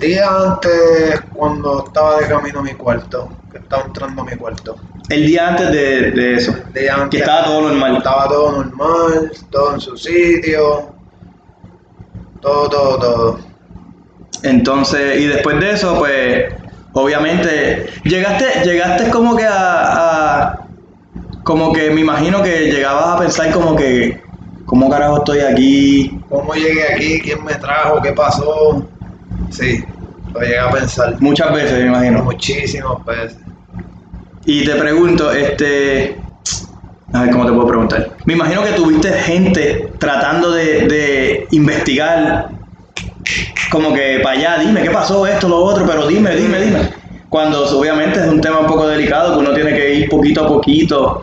El día antes, cuando estaba de camino a mi cuarto, que estaba entrando a mi cuarto. El día antes de, de eso. El día antes, Que estaba todo normal. Estaba todo normal, todo en su sitio. Todo, todo, todo. Entonces, y después de eso, pues, obviamente, llegaste, llegaste como que a, a- como que me imagino que llegabas a pensar como que, ¿cómo carajo estoy aquí? ¿Cómo llegué aquí? ¿Quién me trajo? ¿Qué pasó? Sí, lo llegué a pensar Muchas veces, me imagino. muchísimas veces. Y te pregunto, este. A ver, ¿cómo te puedo preguntar? Me imagino que tuviste gente tratando de, de investigar, como que para allá, dime qué pasó, esto, lo otro, pero dime, dime, dime. Cuando obviamente es un tema un poco delicado, que uno tiene que ir poquito a poquito.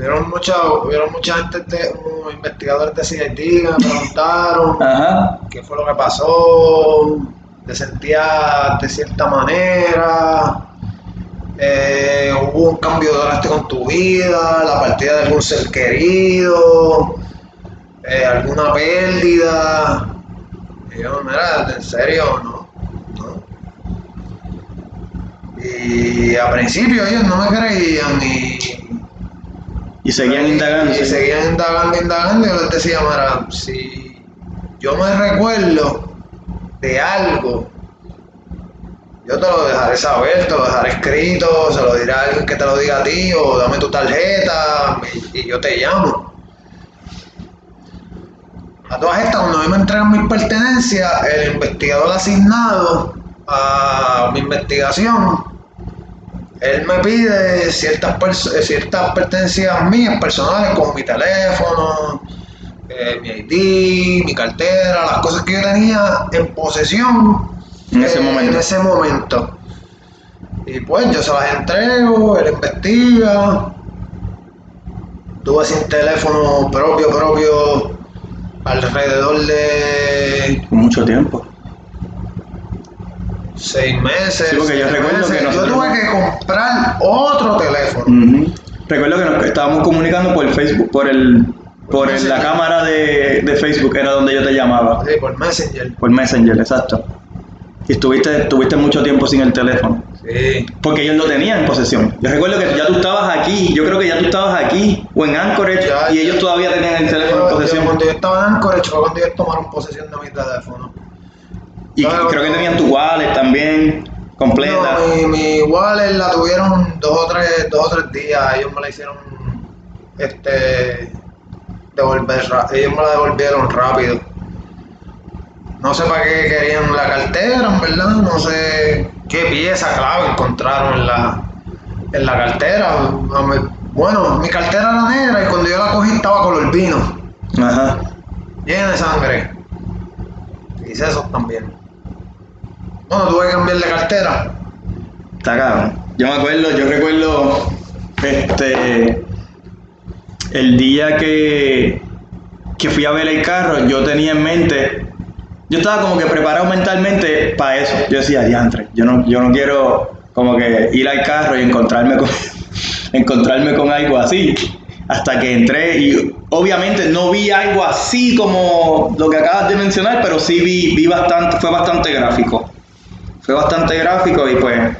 Hubieron mucha, hubieron mucha gente, de, investigadores de que me preguntaron Ajá. qué fue lo que pasó, te sentías de cierta manera, eh, hubo un cambio drástico en tu vida, la partida de algún ser querido, eh, alguna pérdida. Y yo, mira, ¿en serio? No, no. Y a principio ellos no me creían y Y seguían indagando. y seguían indagando, indagando, y yo les decía, mira, si yo me recuerdo de algo, yo te lo dejaré saber, te lo dejaré escrito, se lo diré a alguien que te lo diga a ti, o dame tu tarjeta, y, y yo te llamo. A todas estas, cuando a mí me entregan mis pertenencias, el investigador asignado a mi investigación él me pide ciertas, eh, ciertas pertenencias mías personales, como mi teléfono, eh, mi ID, mi cartera, las cosas que yo tenía en posesión En ese eh, momento. en ese momento. Y pues yo se las entrego, él investiga. Tuve sin teléfono propio, propio, alrededor de Mucho tiempo. Seis meses. Sí, porque yo recuerdo que nosotros- Yo tuve que comprar otro teléfono. Recuerdo que nos estábamos comunicando por Facebook, por el, por el- la cámara de, de Facebook, era donde yo te llamaba. Sí, por Messenger. Por Messenger, exacto. Y estuviste, estuviste mucho tiempo sin el teléfono. Sí. Porque ellos lo tenían en posesión. Yo recuerdo que ya tú estabas aquí, yo creo que ya tú estabas aquí o en Anchorage Ya, y ellos todavía tenían el teléfono en yo posesión. cuando yo estaba en Anchorage fue cuando ellos tomaron posesión de mi teléfono. Y Claro. creo que tenían tu wallet también, completa. No, mi, mi wallet la tuvieron dos o tres, dos o tres días. Ellos me la hicieron este devolver ellos me la devolvieron rápido. No sé para qué querían la cartera, en verdad, no sé qué pieza clave encontraron en la, en la cartera. Bueno, mi cartera era negra y cuando yo la cogí estaba color vino. Ajá. llena de sangre. Y sesos también. Bueno, tuve que cambiar de cartera. Está cabrón. Yo me acuerdo, yo recuerdo este el día que, que fui a ver el carro, yo tenía en mente, yo estaba como que preparado mentalmente para eso. Yo decía, diantre, yo no, yo no quiero como que ir al carro y encontrarme con encontrarme con algo así. Hasta que entré y obviamente no vi algo así como lo que acabas de mencionar, pero sí vi, vi bastante, fue bastante gráfico. Fue bastante gráfico y pues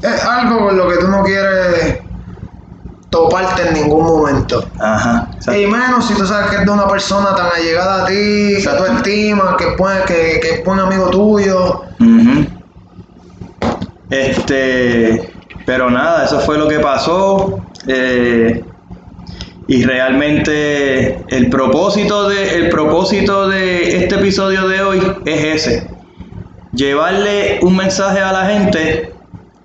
Es algo con lo que tú no quieres toparte en ningún momento. Ajá. exacto. Y menos si tú sabes que es de una persona tan allegada a ti, que Exacto. tú estimas, que, es buen- que, que es buen amigo tuyo. Ujú. Este, pero nada, eso fue lo que pasó. eh, y realmente el propósito de el propósito de este episodio de hoy es ese. Llevarle un mensaje a la gente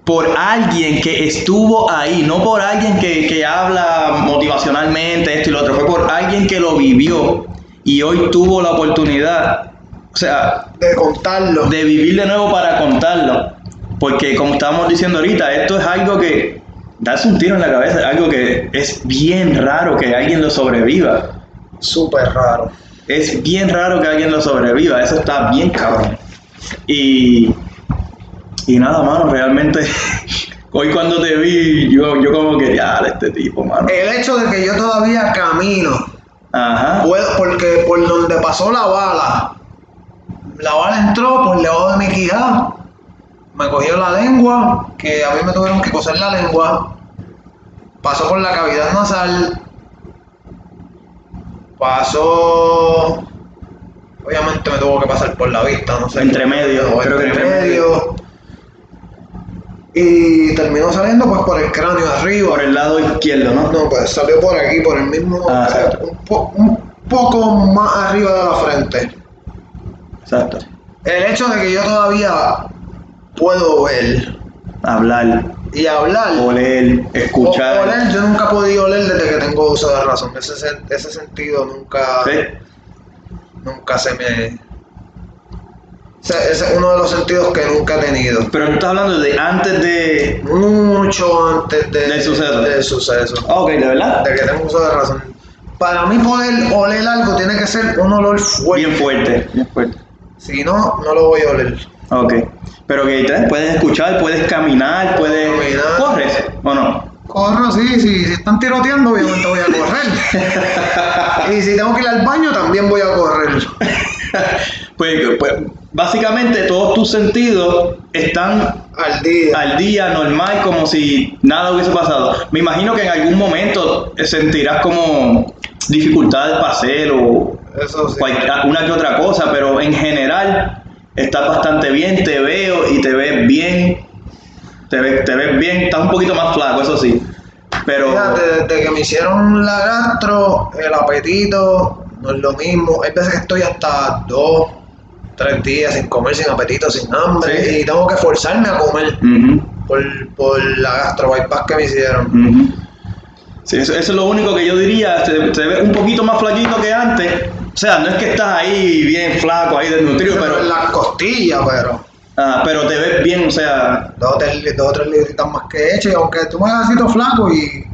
por alguien que estuvo ahí, no por alguien que, que habla motivacionalmente, esto y lo otro, fue por alguien que lo vivió y hoy tuvo la oportunidad, o sea, De contarlo. de vivir de nuevo para contarlo. Porque como estábamos diciendo ahorita, esto es algo que darse un tiro en la cabeza, es algo que es bien raro que alguien lo sobreviva. Súper raro. Es bien raro que alguien lo sobreviva, eso está bien cabrón. Y, y nada, mano, realmente hoy cuando te vi, yo, yo como que, ya, este tipo, mano. El hecho de que yo todavía camino Ajá. Puedo- porque por donde pasó la bala, la bala entró por debajo de mi quijada, me cogió la lengua, que a mí me tuvieron que coser la lengua, pasó por la cavidad nasal, pasó, obviamente me tuvo que pasar por la vista, no sé. Entre medio, o creo que entre medio, Y terminó saliendo pues por el cráneo arriba. Por el lado izquierdo, ¿no? No, pues salió por aquí, por el mismo. Ah, exacto. un, po- un poco más arriba de la frente. Exacto. El hecho de que yo todavía puedo ver Hablar, y hablar. oler, o- escuchar. oler, yo nunca he podido oler desde que tengo uso de razón. Ese, ese sentido nunca, ¿Sí? Nunca se me. Ese, ese es uno de los sentidos que nunca he tenido. Pero tú estás hablando de antes de. Mucho antes de- Del suceso. Del suceso. Ah, ok, ¿de verdad? De que tengo uso de razón. Para mí poder oler algo tiene que ser un olor fuerte. Bien fuerte, bien fuerte. Si no, no lo voy a oler. Ok. Pero que puedes escuchar, puedes caminar, puedes. Caminar. ¿Corres o no? Corro, sí, sí, si están tiroteando, obviamente voy a correr. y si tengo que ir al baño, también voy a correr. Pues, pues, básicamente todos tus sentidos están Al día. al día normal como si nada hubiese pasado. Me imagino que en algún momento sentirás como dificultades para hacer o Eso sí. cualquier- una que otra cosa, pero en general estás bastante bien, te veo y te ves bien, te ves, te ves bien, estás un poquito más flaco, eso sí, pero Fíjate, desde que me hicieron la gastro, el apetito no es lo mismo. Hay veces que estoy hasta dos, tres días sin comer, sin apetito, sin hambre. Sí. Y tengo que forzarme a comer Ujú, por, por la gastro bypass que me hicieron. ujú. Sí, eso, eso es lo único que yo diría, te, te ves un poquito más flaquito que antes, o sea, no es que estás ahí bien flaco, ahí desnutrido, pero, en las costillas, pero ah, pero te ves bien, o sea, dos o tres, dos tres libritas más que he hecho. Y aunque tú me hagas así todo flaco y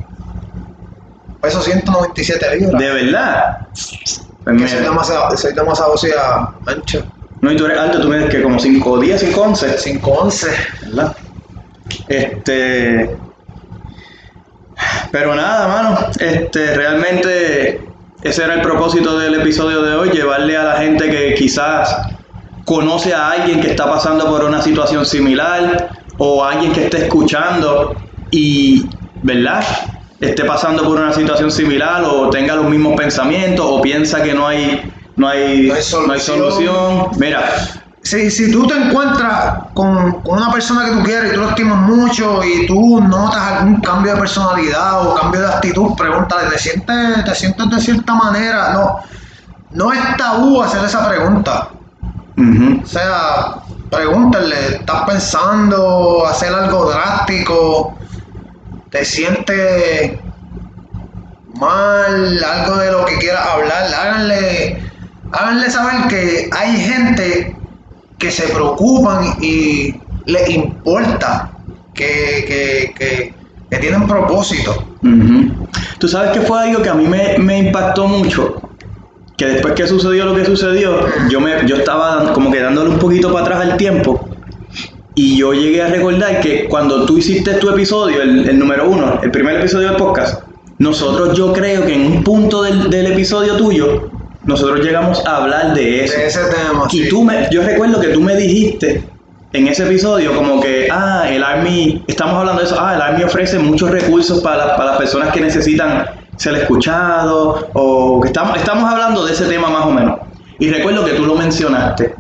peso 197 libras. de verdad. Pues que soy demasiado, soy demasiado o sea, ancho. no, y tú eres alto, tú mides que como 5 días, 5, 11. 5'11". ¿verdad? Este. Pero nada, mano. Este, realmente ese era el propósito del episodio de hoy, llevarle a la gente que quizás conoce a alguien que está pasando por una situación similar o alguien que esté escuchando y, ¿verdad? Esté pasando por una situación similar o tenga los mismos pensamientos o piensa que no hay no hay, No hay no hay solución. solución. Mira, Si, si tú te encuentras con, con una persona que tú quieres y tú lo estimas mucho y tú notas algún cambio de personalidad o cambio de actitud, pregúntale, ¿te sientes, te sientes de cierta manera? No, no es tabú hacer esa pregunta. O sea, pregúntale, ¿estás pensando hacer algo drástico? ¿Te sientes mal? Algo de lo que quieras hablar. Háganle, háganle saber que hay gente que se preocupan y les importa, que, que, que, que tienen propósito. Tú sabes que fue algo que a mí me, me impactó mucho. Que después que sucedió lo que sucedió, yo, me, yo estaba como que dándole un poquito para atrás al tiempo. Y yo llegué a recordar que cuando tú hiciste tu episodio, el, el número uno, el primer episodio del podcast, nosotros yo creo que en un punto del, del episodio tuyo, nosotros llegamos a hablar de eso. De ese tema. Y sí. tú me, yo recuerdo que tú me dijiste en ese episodio como que, ah, el Army, estamos hablando de eso, ah, el Army ofrece muchos recursos para, para las personas que necesitan ser escuchados, o que estamos, estamos hablando de ese tema más o menos. Y recuerdo que tú lo mencionaste.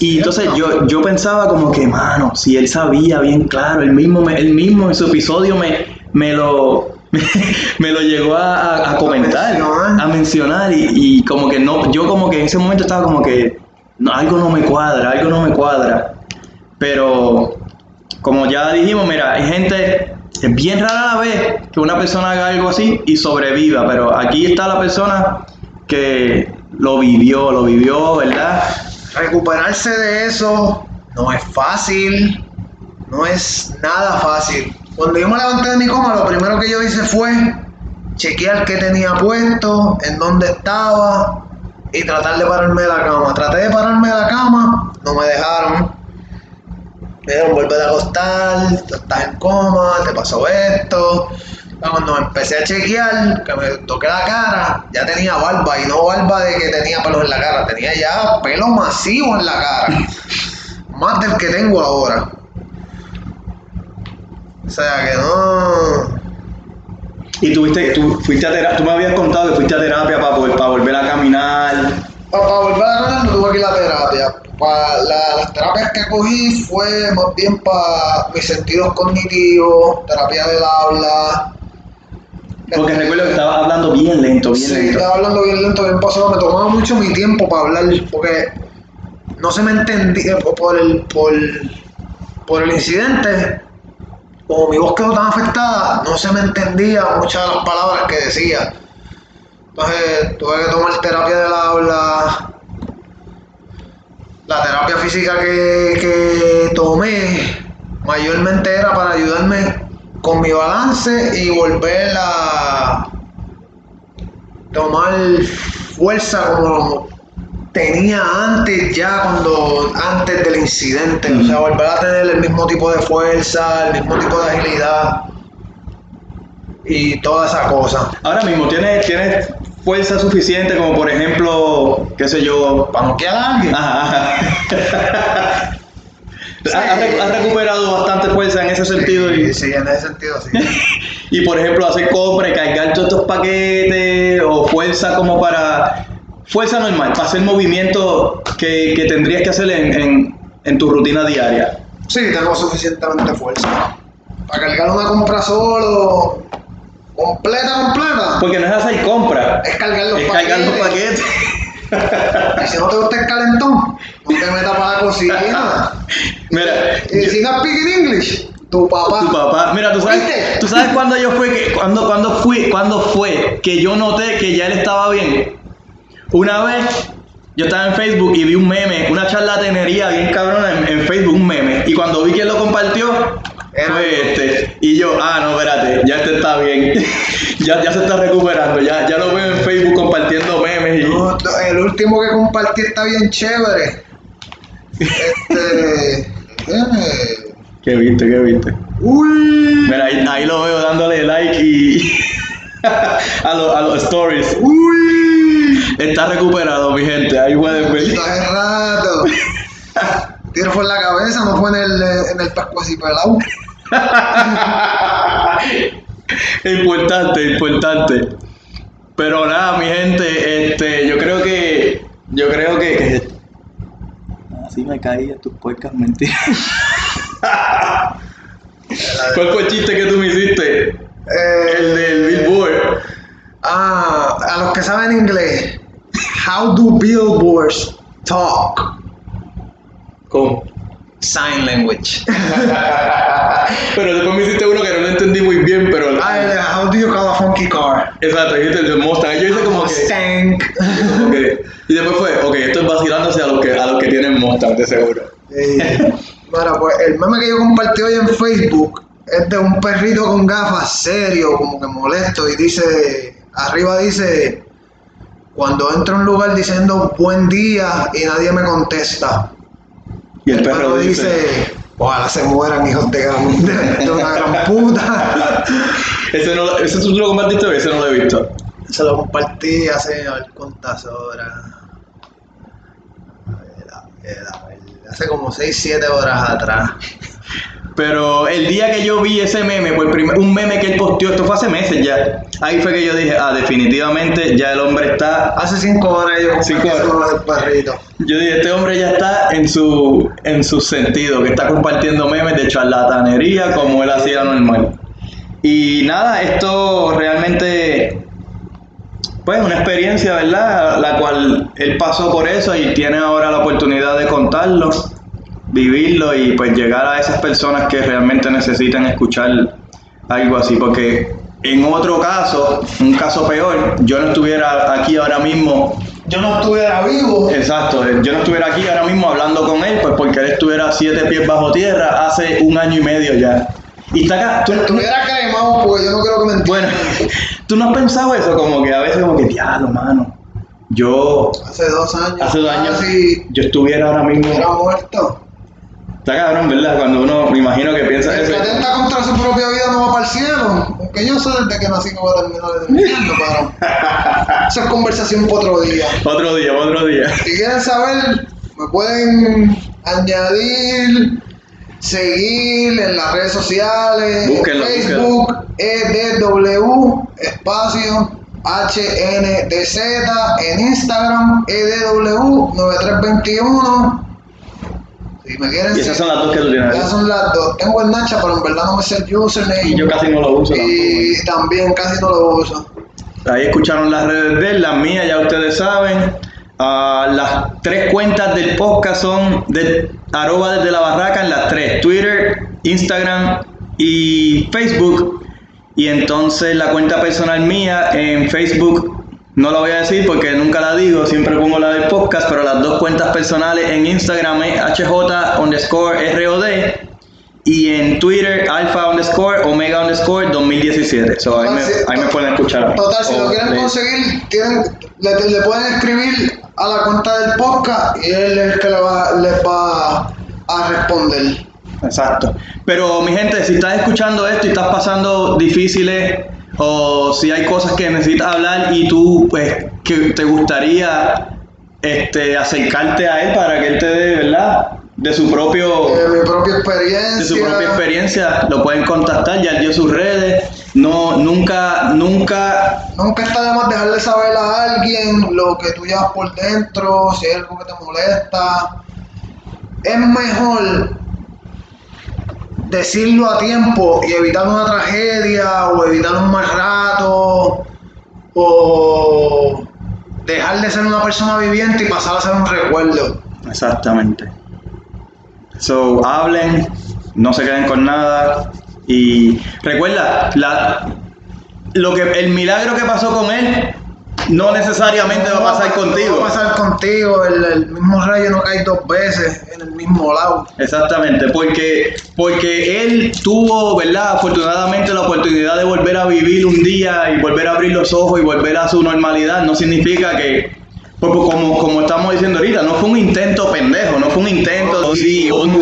Y entonces yo, yo pensaba como que, mano, si él sabía bien claro, él mismo, me- él mismo en su episodio me, me lo... me lo llegó a, comentar, a mencionar y, y como que no, yo como que en ese momento estaba como que no, algo no me cuadra, algo no me cuadra. Pero como ya dijimos, mira, hay gente, es bien rara la vez que una persona haga algo así y sobreviva, pero aquí está la persona que lo vivió, lo vivió, ¿verdad? recuperarse de eso no es fácil, no es nada fácil. Cuando yo me levanté de mi coma, lo primero que yo hice fue chequear qué tenía puesto, en dónde estaba y tratar de pararme de la cama. Traté de pararme de la cama, no me dejaron. Me dijeron, vuelve a acostar, tú estás en coma, te pasó esto. Cuando me empecé a chequear, que me toqué la cara, ya tenía barba y no barba de que tenía pelos en la cara, tenía ya pelo masivo en la cara. Más del que tengo ahora. O sea que no. Y tuviste, tú fuiste a terapia, tú me habías contado que fuiste a terapia para, para volver a caminar. Para, volver a ganar no tuve que ir a terapia. Pa- la- las terapias que cogí fue más bien para mis sentidos cognitivos, terapia del habla. Porque recuerdo que estabas hablando bien lento, bien Sí, lento. estaba hablando bien lento, bien pasado. Me tomaba mucho mi tiempo para hablar porque no se me entendía por- por el, por, por el incidente. Como mi voz quedó tan afectada, no se me entendía muchas de las palabras que decía. Entonces tuve que tomar terapia del habla. La terapia física que, que tomé mayormente era para ayudarme con mi balance y volver a tomar fuerza como tenía antes ya cuando antes del incidente. O sea volver a tener el mismo tipo de fuerza el mismo tipo de agilidad y toda esa cosa. Ahora mismo tienes, tienes fuerza suficiente como por ejemplo, qué sé yo, para noquear a alguien. Ajá, has recuperado bastante fuerza en ese sentido y, sí, sí, en ese sentido sí. Y, por ejemplo hacer compra y cargar todos estos paquetes o fuerza como para fuerza normal para hacer movimientos que, que tendrías que hacer en, en- en tu rutina diaria. Sí tengo suficientemente fuerza. Para cargar una compra solo completa completa porque no es hacer compra es cargar los es paquetes cargar los paquetes Y si no te gusta el calentón, no te metas para la cocina. mira Y si no speak English, tu papá. Tu papá, mira, tú sabes, ¿Oíste? tú sabes cuándo yo fue que, cuando, cuando fui, cuando fue que yo noté que ya él estaba bien. Una vez yo estaba en Facebook y vi un meme, una charlatanería bien cabrona en, en Facebook, un meme. Y cuando vi quién lo compartió, fue este. Y yo, ah, no, espérate, ya este está bien. ya, ya se está recuperando, ya, ya lo veo en Facebook compartiendo memes y. No, el último que compartí está bien chévere. Este. eh, ¿Qué viste, qué viste? uy. Mira, ahí, ahí lo veo dándole like y. a, lo- a los stories. Uy. Está recuperado, mi gente. Ahí pueden ver. Hace rato. Tiro fue en la cabeza, no fue en el, en el así pelado. importante, importante. Pero nada, mi gente, este, yo creo que, yo creo que, que- así me caí en tus podcast mentiras. ¿Cuál fue el chiste que tú me hiciste? Eh, El del Billboard. Ah, a los que saben inglés. How do billboards talk? ¿Cómo? Sign language. Pero después me hiciste uno que no lo entendí muy bien, pero. Ah, el how do you call a funky car? Exacto, dijiste el de Mustang. Yo hice como que. Mustang. ok. Y después fue, ok, esto es vacilándose a los que, a los que tienen Mustang, de seguro. Mira, pues el meme que yo compartí hoy en Facebook es de un perrito con gafas serio, como que molesto, y dice, arriba dice, cuando entro a un lugar diciendo buen día y nadie me contesta. Y el perro dice. ojalá se mueran hijos de, de- una gran puta. Ese, no, ese tú lo compartiste, ese no lo he visto. Se lo compartí hace a ver cuántas horas. A ver, a ver, a ver, Hace como 6, 7 horas atrás. Pero el día que yo vi ese meme, por primer- un meme que él posteó, esto fue hace meses ya. Ahí fue que yo dije, ah, definitivamente ya el hombre está. Hace 5 horas yo Cinco horas. perrito. Yo dije, este hombre ya está en su en su sentido, que está compartiendo memes de charlatanería como él hacía normal. Y nada, esto realmente, pues, una experiencia, ¿verdad? La cual él pasó por eso y tiene ahora la oportunidad de contarlo, vivirlo y pues llegar a esas personas que realmente necesitan escuchar algo así. Porque en otro caso, un caso peor, yo no estuviera aquí ahora mismo Yo no estuviera vivo. Exacto, eh, yo no estuviera aquí ahora mismo hablando con él, pues porque él estuviera siete pies bajo tierra hace un año y medio ya. Y está acá, tú, tú- Estuviera cremado porque yo no quiero que me bueno, tú no has pensado eso, como que a veces como que, diablo, mano, yo Hace dos años. hace dos años, Si yo estuviera ahora mismo, hubiera muerto. Está cabrón, ¿verdad? Cuando uno, me imagino que piensa El eso. que atenta contra su propia vida no va para el cielo. Aunque yo sé desde que nací que voy a terminar de infierno, pero. Eso es conversación para otro día. Otro día, otro día. Si quieren saber, me pueden añadir, seguir en las redes sociales, Búsquenlo, en Facebook, EDW, espacio, HNDZ, en Instagram, E EDW9321, Y esas son las dos que tú tienes. Esas son las dos. Tengo el Nacha, pero en verdad no me sé el username. Y yo casi no lo uso tampoco. Y también casi no lo uso. Ahí escucharon las redes de él, las mías ya ustedes saben. Ah, las tres cuentas del podcast son de arroba desde la barraca en las tres, Twitter, Instagram y Facebook. Y entonces la cuenta personal mía en Facebook no la voy a decir porque nunca la digo, siempre pongo la del podcast, pero las dos cuentas personales en Instagram es HJ underscore ROD y en Twitter alfa underscore omega underscore 2017. So, ahí, me, si- ahí me pueden escuchar. a mí. Total, si lo O quieren de- conseguir, tienen, le, le pueden escribir a la cuenta del podcast y él es el que le va, les va a responder. Exacto. Pero mi gente, si estás escuchando esto y estás pasando difíciles o si hay cosas que necesitas hablar y tú pues que te gustaría este acercarte a él para que él te dé, ¿verdad? De su propio De mi propia experiencia. de su propia experiencia, lo pueden contactar, ya dio sus redes. No nunca nunca Nunca está de más dejarle saber a alguien lo que tú llevas por dentro, si hay algo que te molesta. Es mejor decirlo a tiempo y evitar una tragedia o evitar un mal rato o dejar de ser una persona viviente y pasar a ser un recuerdo. Exactamente. So, hablen, no se queden con nada. Y recuerda, la, lo que, el milagro que pasó con él no necesariamente va a pasar contigo. No va a pasar contigo, el, el mismo rayo no cae dos veces en el mismo lado. Exactamente, porque, porque él tuvo, ¿verdad? Afortunadamente la oportunidad de volver a vivir un día y volver a abrir los ojos y volver a su normalidad. No significa que, como, como estamos diciendo ahorita, no fue un intento pendejo, no fue un intento. Sí, un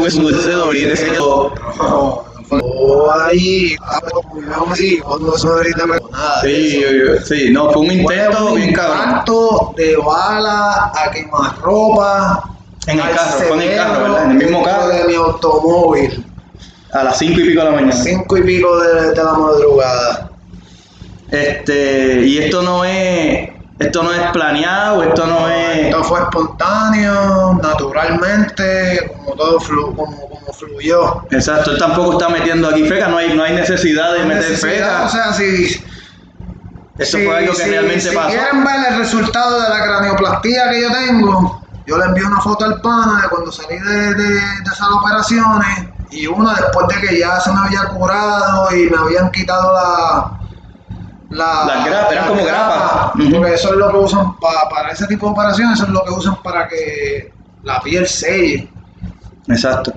Así, no son ahorita nada. Sí, sí, no, fue un intento un bien cabrón. de bala a quemarropa. En el carro, fue en el carro, ¿verdad? En el mismo carro. De mi automóvil. A las cinco y pico de la mañana. Cinco y pico de, de la madrugada. Este, y esto no es, esto no es planeado, esto no es. Esto fue espontáneo, naturalmente, como todo flu, como, como fluyó. Exacto, él tampoco está metiendo aquí feca, no hay, no hay necesidad de meter Necesidad, feca. O sea, si, Esto si- fue algo que si- realmente si pasó. quieren ver el resultado de la cranioplastía que yo tengo, yo le envío una foto al pana de cuando salí de, de- de esas operaciones y una después de que ya se me había curado y me habían quitado la... la Las grapas, eran como grapas. Porque eso es lo que usan pa- para ese tipo de operaciones, eso es lo que usan para que la piel selle. Exacto.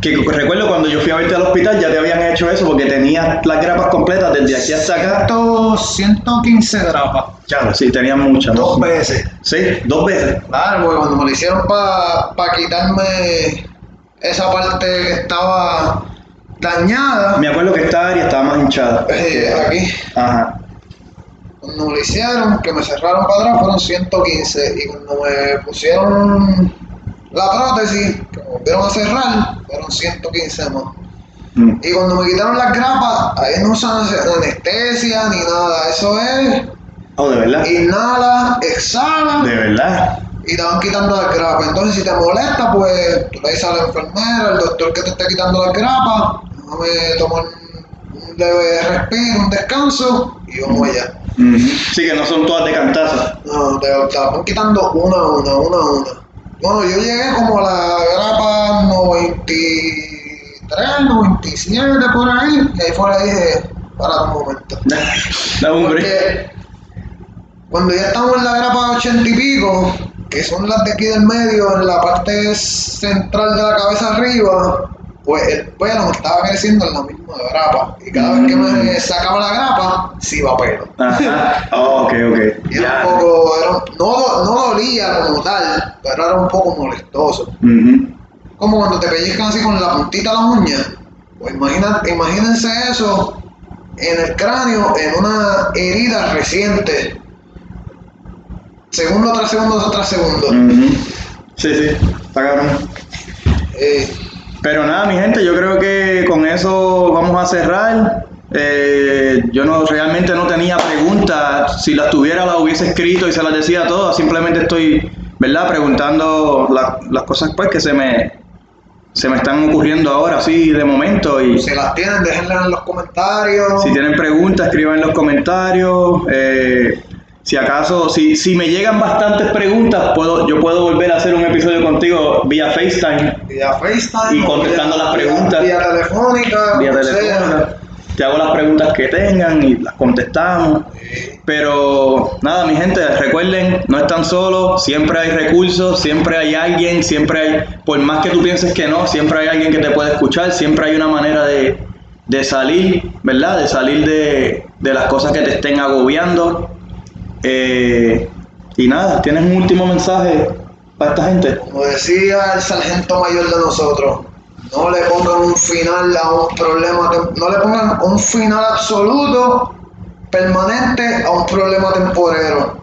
Que recuerdo cuando yo fui a verte al hospital ya te habían hecho eso porque tenías las grapas completas desde aquí hasta acá. 100, 115 grapas, Claro, sí, tenías muchas. ¿no? dos veces. Sí, dos veces. Claro, porque cuando me lo hicieron para quitarme esa parte que estaba dañada, Me acuerdo que esta área estaba más hinchada. eh, aquí, Ajá. Cuando lo hicieron, que me cerraron para atrás, fueron 115. Y cuando me pusieron la prótesis, que me volvieron a cerrar, fueron 115 más. Mm. Y cuando me quitaron las grapas, ahí no usan anestesia ni nada. Eso es Oh, de verdad. inhala, exhala. De verdad. y te van quitando las grapas. Entonces, si te molesta, pues tú le dices a la enfermera, al doctor que te está quitando las grapas, déjame tomar un leve respiro, un descanso y vamos allá. Sí, que no son todas de cantazo. No, te, te van quitando una a una, una a una. Bueno, yo llegué como a la grapa 93, 97 por ahí, y ahí fuera dije, para un momento. Un break. Porque cuando ya estamos en la grapa 80 y pico, que son las de aquí del medio, en la parte central de la cabeza arriba, pues el pelo me estaba creciendo en la misma grapa. Y cada vez que me sacaba la grapa, se iba pelo. Ajá. Oh, ok, ok. Y era un poco, era no, no dolía como tal, pero era un poco molestoso. Como cuando te pellizcan así con la puntita de la uña. Pues imagina, imagínense eso en el cráneo, en una herida reciente. Segundo tras segundo tras segundo. Sí, sí. Está cabrón. Eh, Pero nada, mi gente, yo creo que con eso vamos a cerrar. Eh, yo no realmente no tenía preguntas. Si las tuviera, las hubiese escrito y se las decía todas. Simplemente estoy, ¿verdad? Preguntando la- las cosas pues que se me se me están ocurriendo ahora, así de momento. Y Si las tienen, déjenlas en los comentarios. si tienen preguntas, escriban en los comentarios. Eh, si acaso, si, si me llegan bastantes preguntas, puedo, yo puedo volver a hacer un episodio contigo vía FaceTime, Vía FaceTime. Y contestando vía- las preguntas. Vía telefónica. vía telefónica. Te hago las preguntas que tengan y las contestamos. Pero nada, mi gente, recuerden, no están solos, siempre hay recursos, siempre hay alguien, siempre hay, por más que tú pienses que no, siempre hay alguien que te puede escuchar, siempre hay una manera de, de salir, ¿verdad? De salir de, de las cosas que te estén agobiando. Eh, y nada, ¿tienes un último mensaje para esta gente? Como decía el sargento mayor de nosotros, no le pongan un final a un problema, no le pongan un final absoluto, permanente a un problema temporero.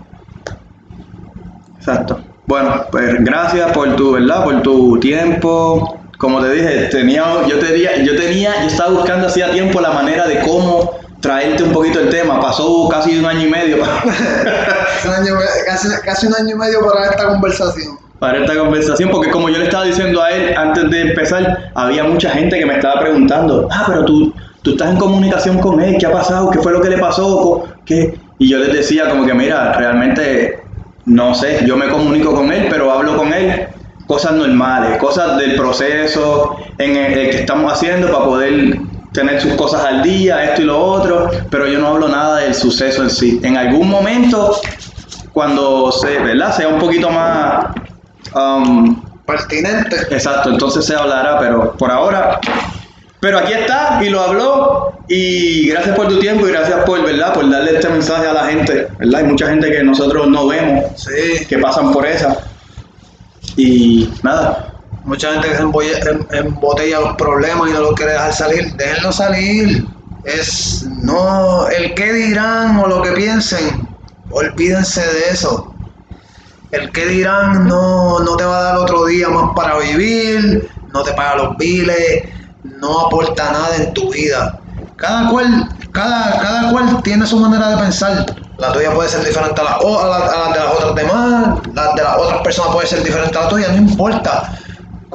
Exacto. Bueno, pues gracias por tu, ¿verdad? Por tu tiempo. Como te dije, tenía, yo tenía, yo tenía, yo estaba buscando hacía tiempo la manera de cómo traerte un poquito el tema. Pasó casi un año y medio Un año- casi, casi un año y medio para esta conversación. para esta conversación, porque como yo le estaba diciendo a él antes de empezar, había mucha gente que me estaba preguntando, ah, pero tú, tú estás en comunicación con él, ¿qué ha pasado? ¿Qué fue lo que le pasó? ¿Qué? Y yo les decía como que, mira, realmente no sé, yo me comunico con él, pero hablo con él cosas normales, cosas del proceso en el que estamos haciendo para poder tener sus cosas al día, esto y lo otro, pero yo no hablo nada del suceso en sí. En algún momento, cuando se, ¿verdad? sea un poquito más um, Pertinente. Exacto, entonces se hablará, pero por ahora. Pero aquí está y lo habló. Y gracias por tu tiempo y gracias por, ¿verdad? Por darle este mensaje a la gente, ¿verdad? Hay mucha gente que nosotros no vemos, Sí. que pasan por esa. Y nada, Mucha gente que se em- embotella los problemas y no los quiere dejar salir. Déjenlo salir. Es no el qué dirán o lo que piensen. Olvídense de eso. El qué dirán no, no te va a dar otro día más para vivir, no te paga los biles, no aporta nada en tu vida. Cada cual, cada, cada cual tiene su manera de pensar. La tuya puede ser diferente a la, a la- a las de las otras demás, las de las otras personas puede ser diferente a la tuya, no importa.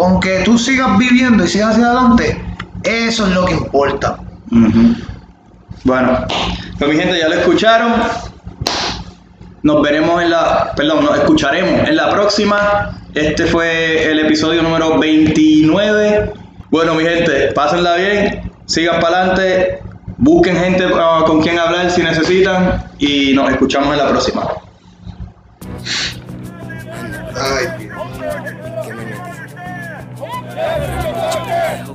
Con que tú sigas viviendo y sigas hacia adelante, eso es lo que importa. Bueno, pues mi gente ya lo escucharon. Nos veremos en la, perdón, nos escucharemos en la próxima. Este fue el episodio número 29. Bueno, mi gente, pásenla bien, sigan para adelante, busquen gente ah, con quien hablar si necesitan y nos escuchamos en la próxima. Ay, Pendejo,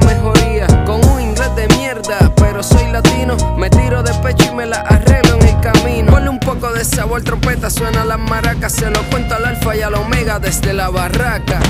mejoría, con un inglés de mierda, pero soy latino, me tiro de pecho y me la arreglo en el camino. Ponle un poco de sabor, trompeta, suena las maracas, se lo cuento al alfa y al omega desde la barraca.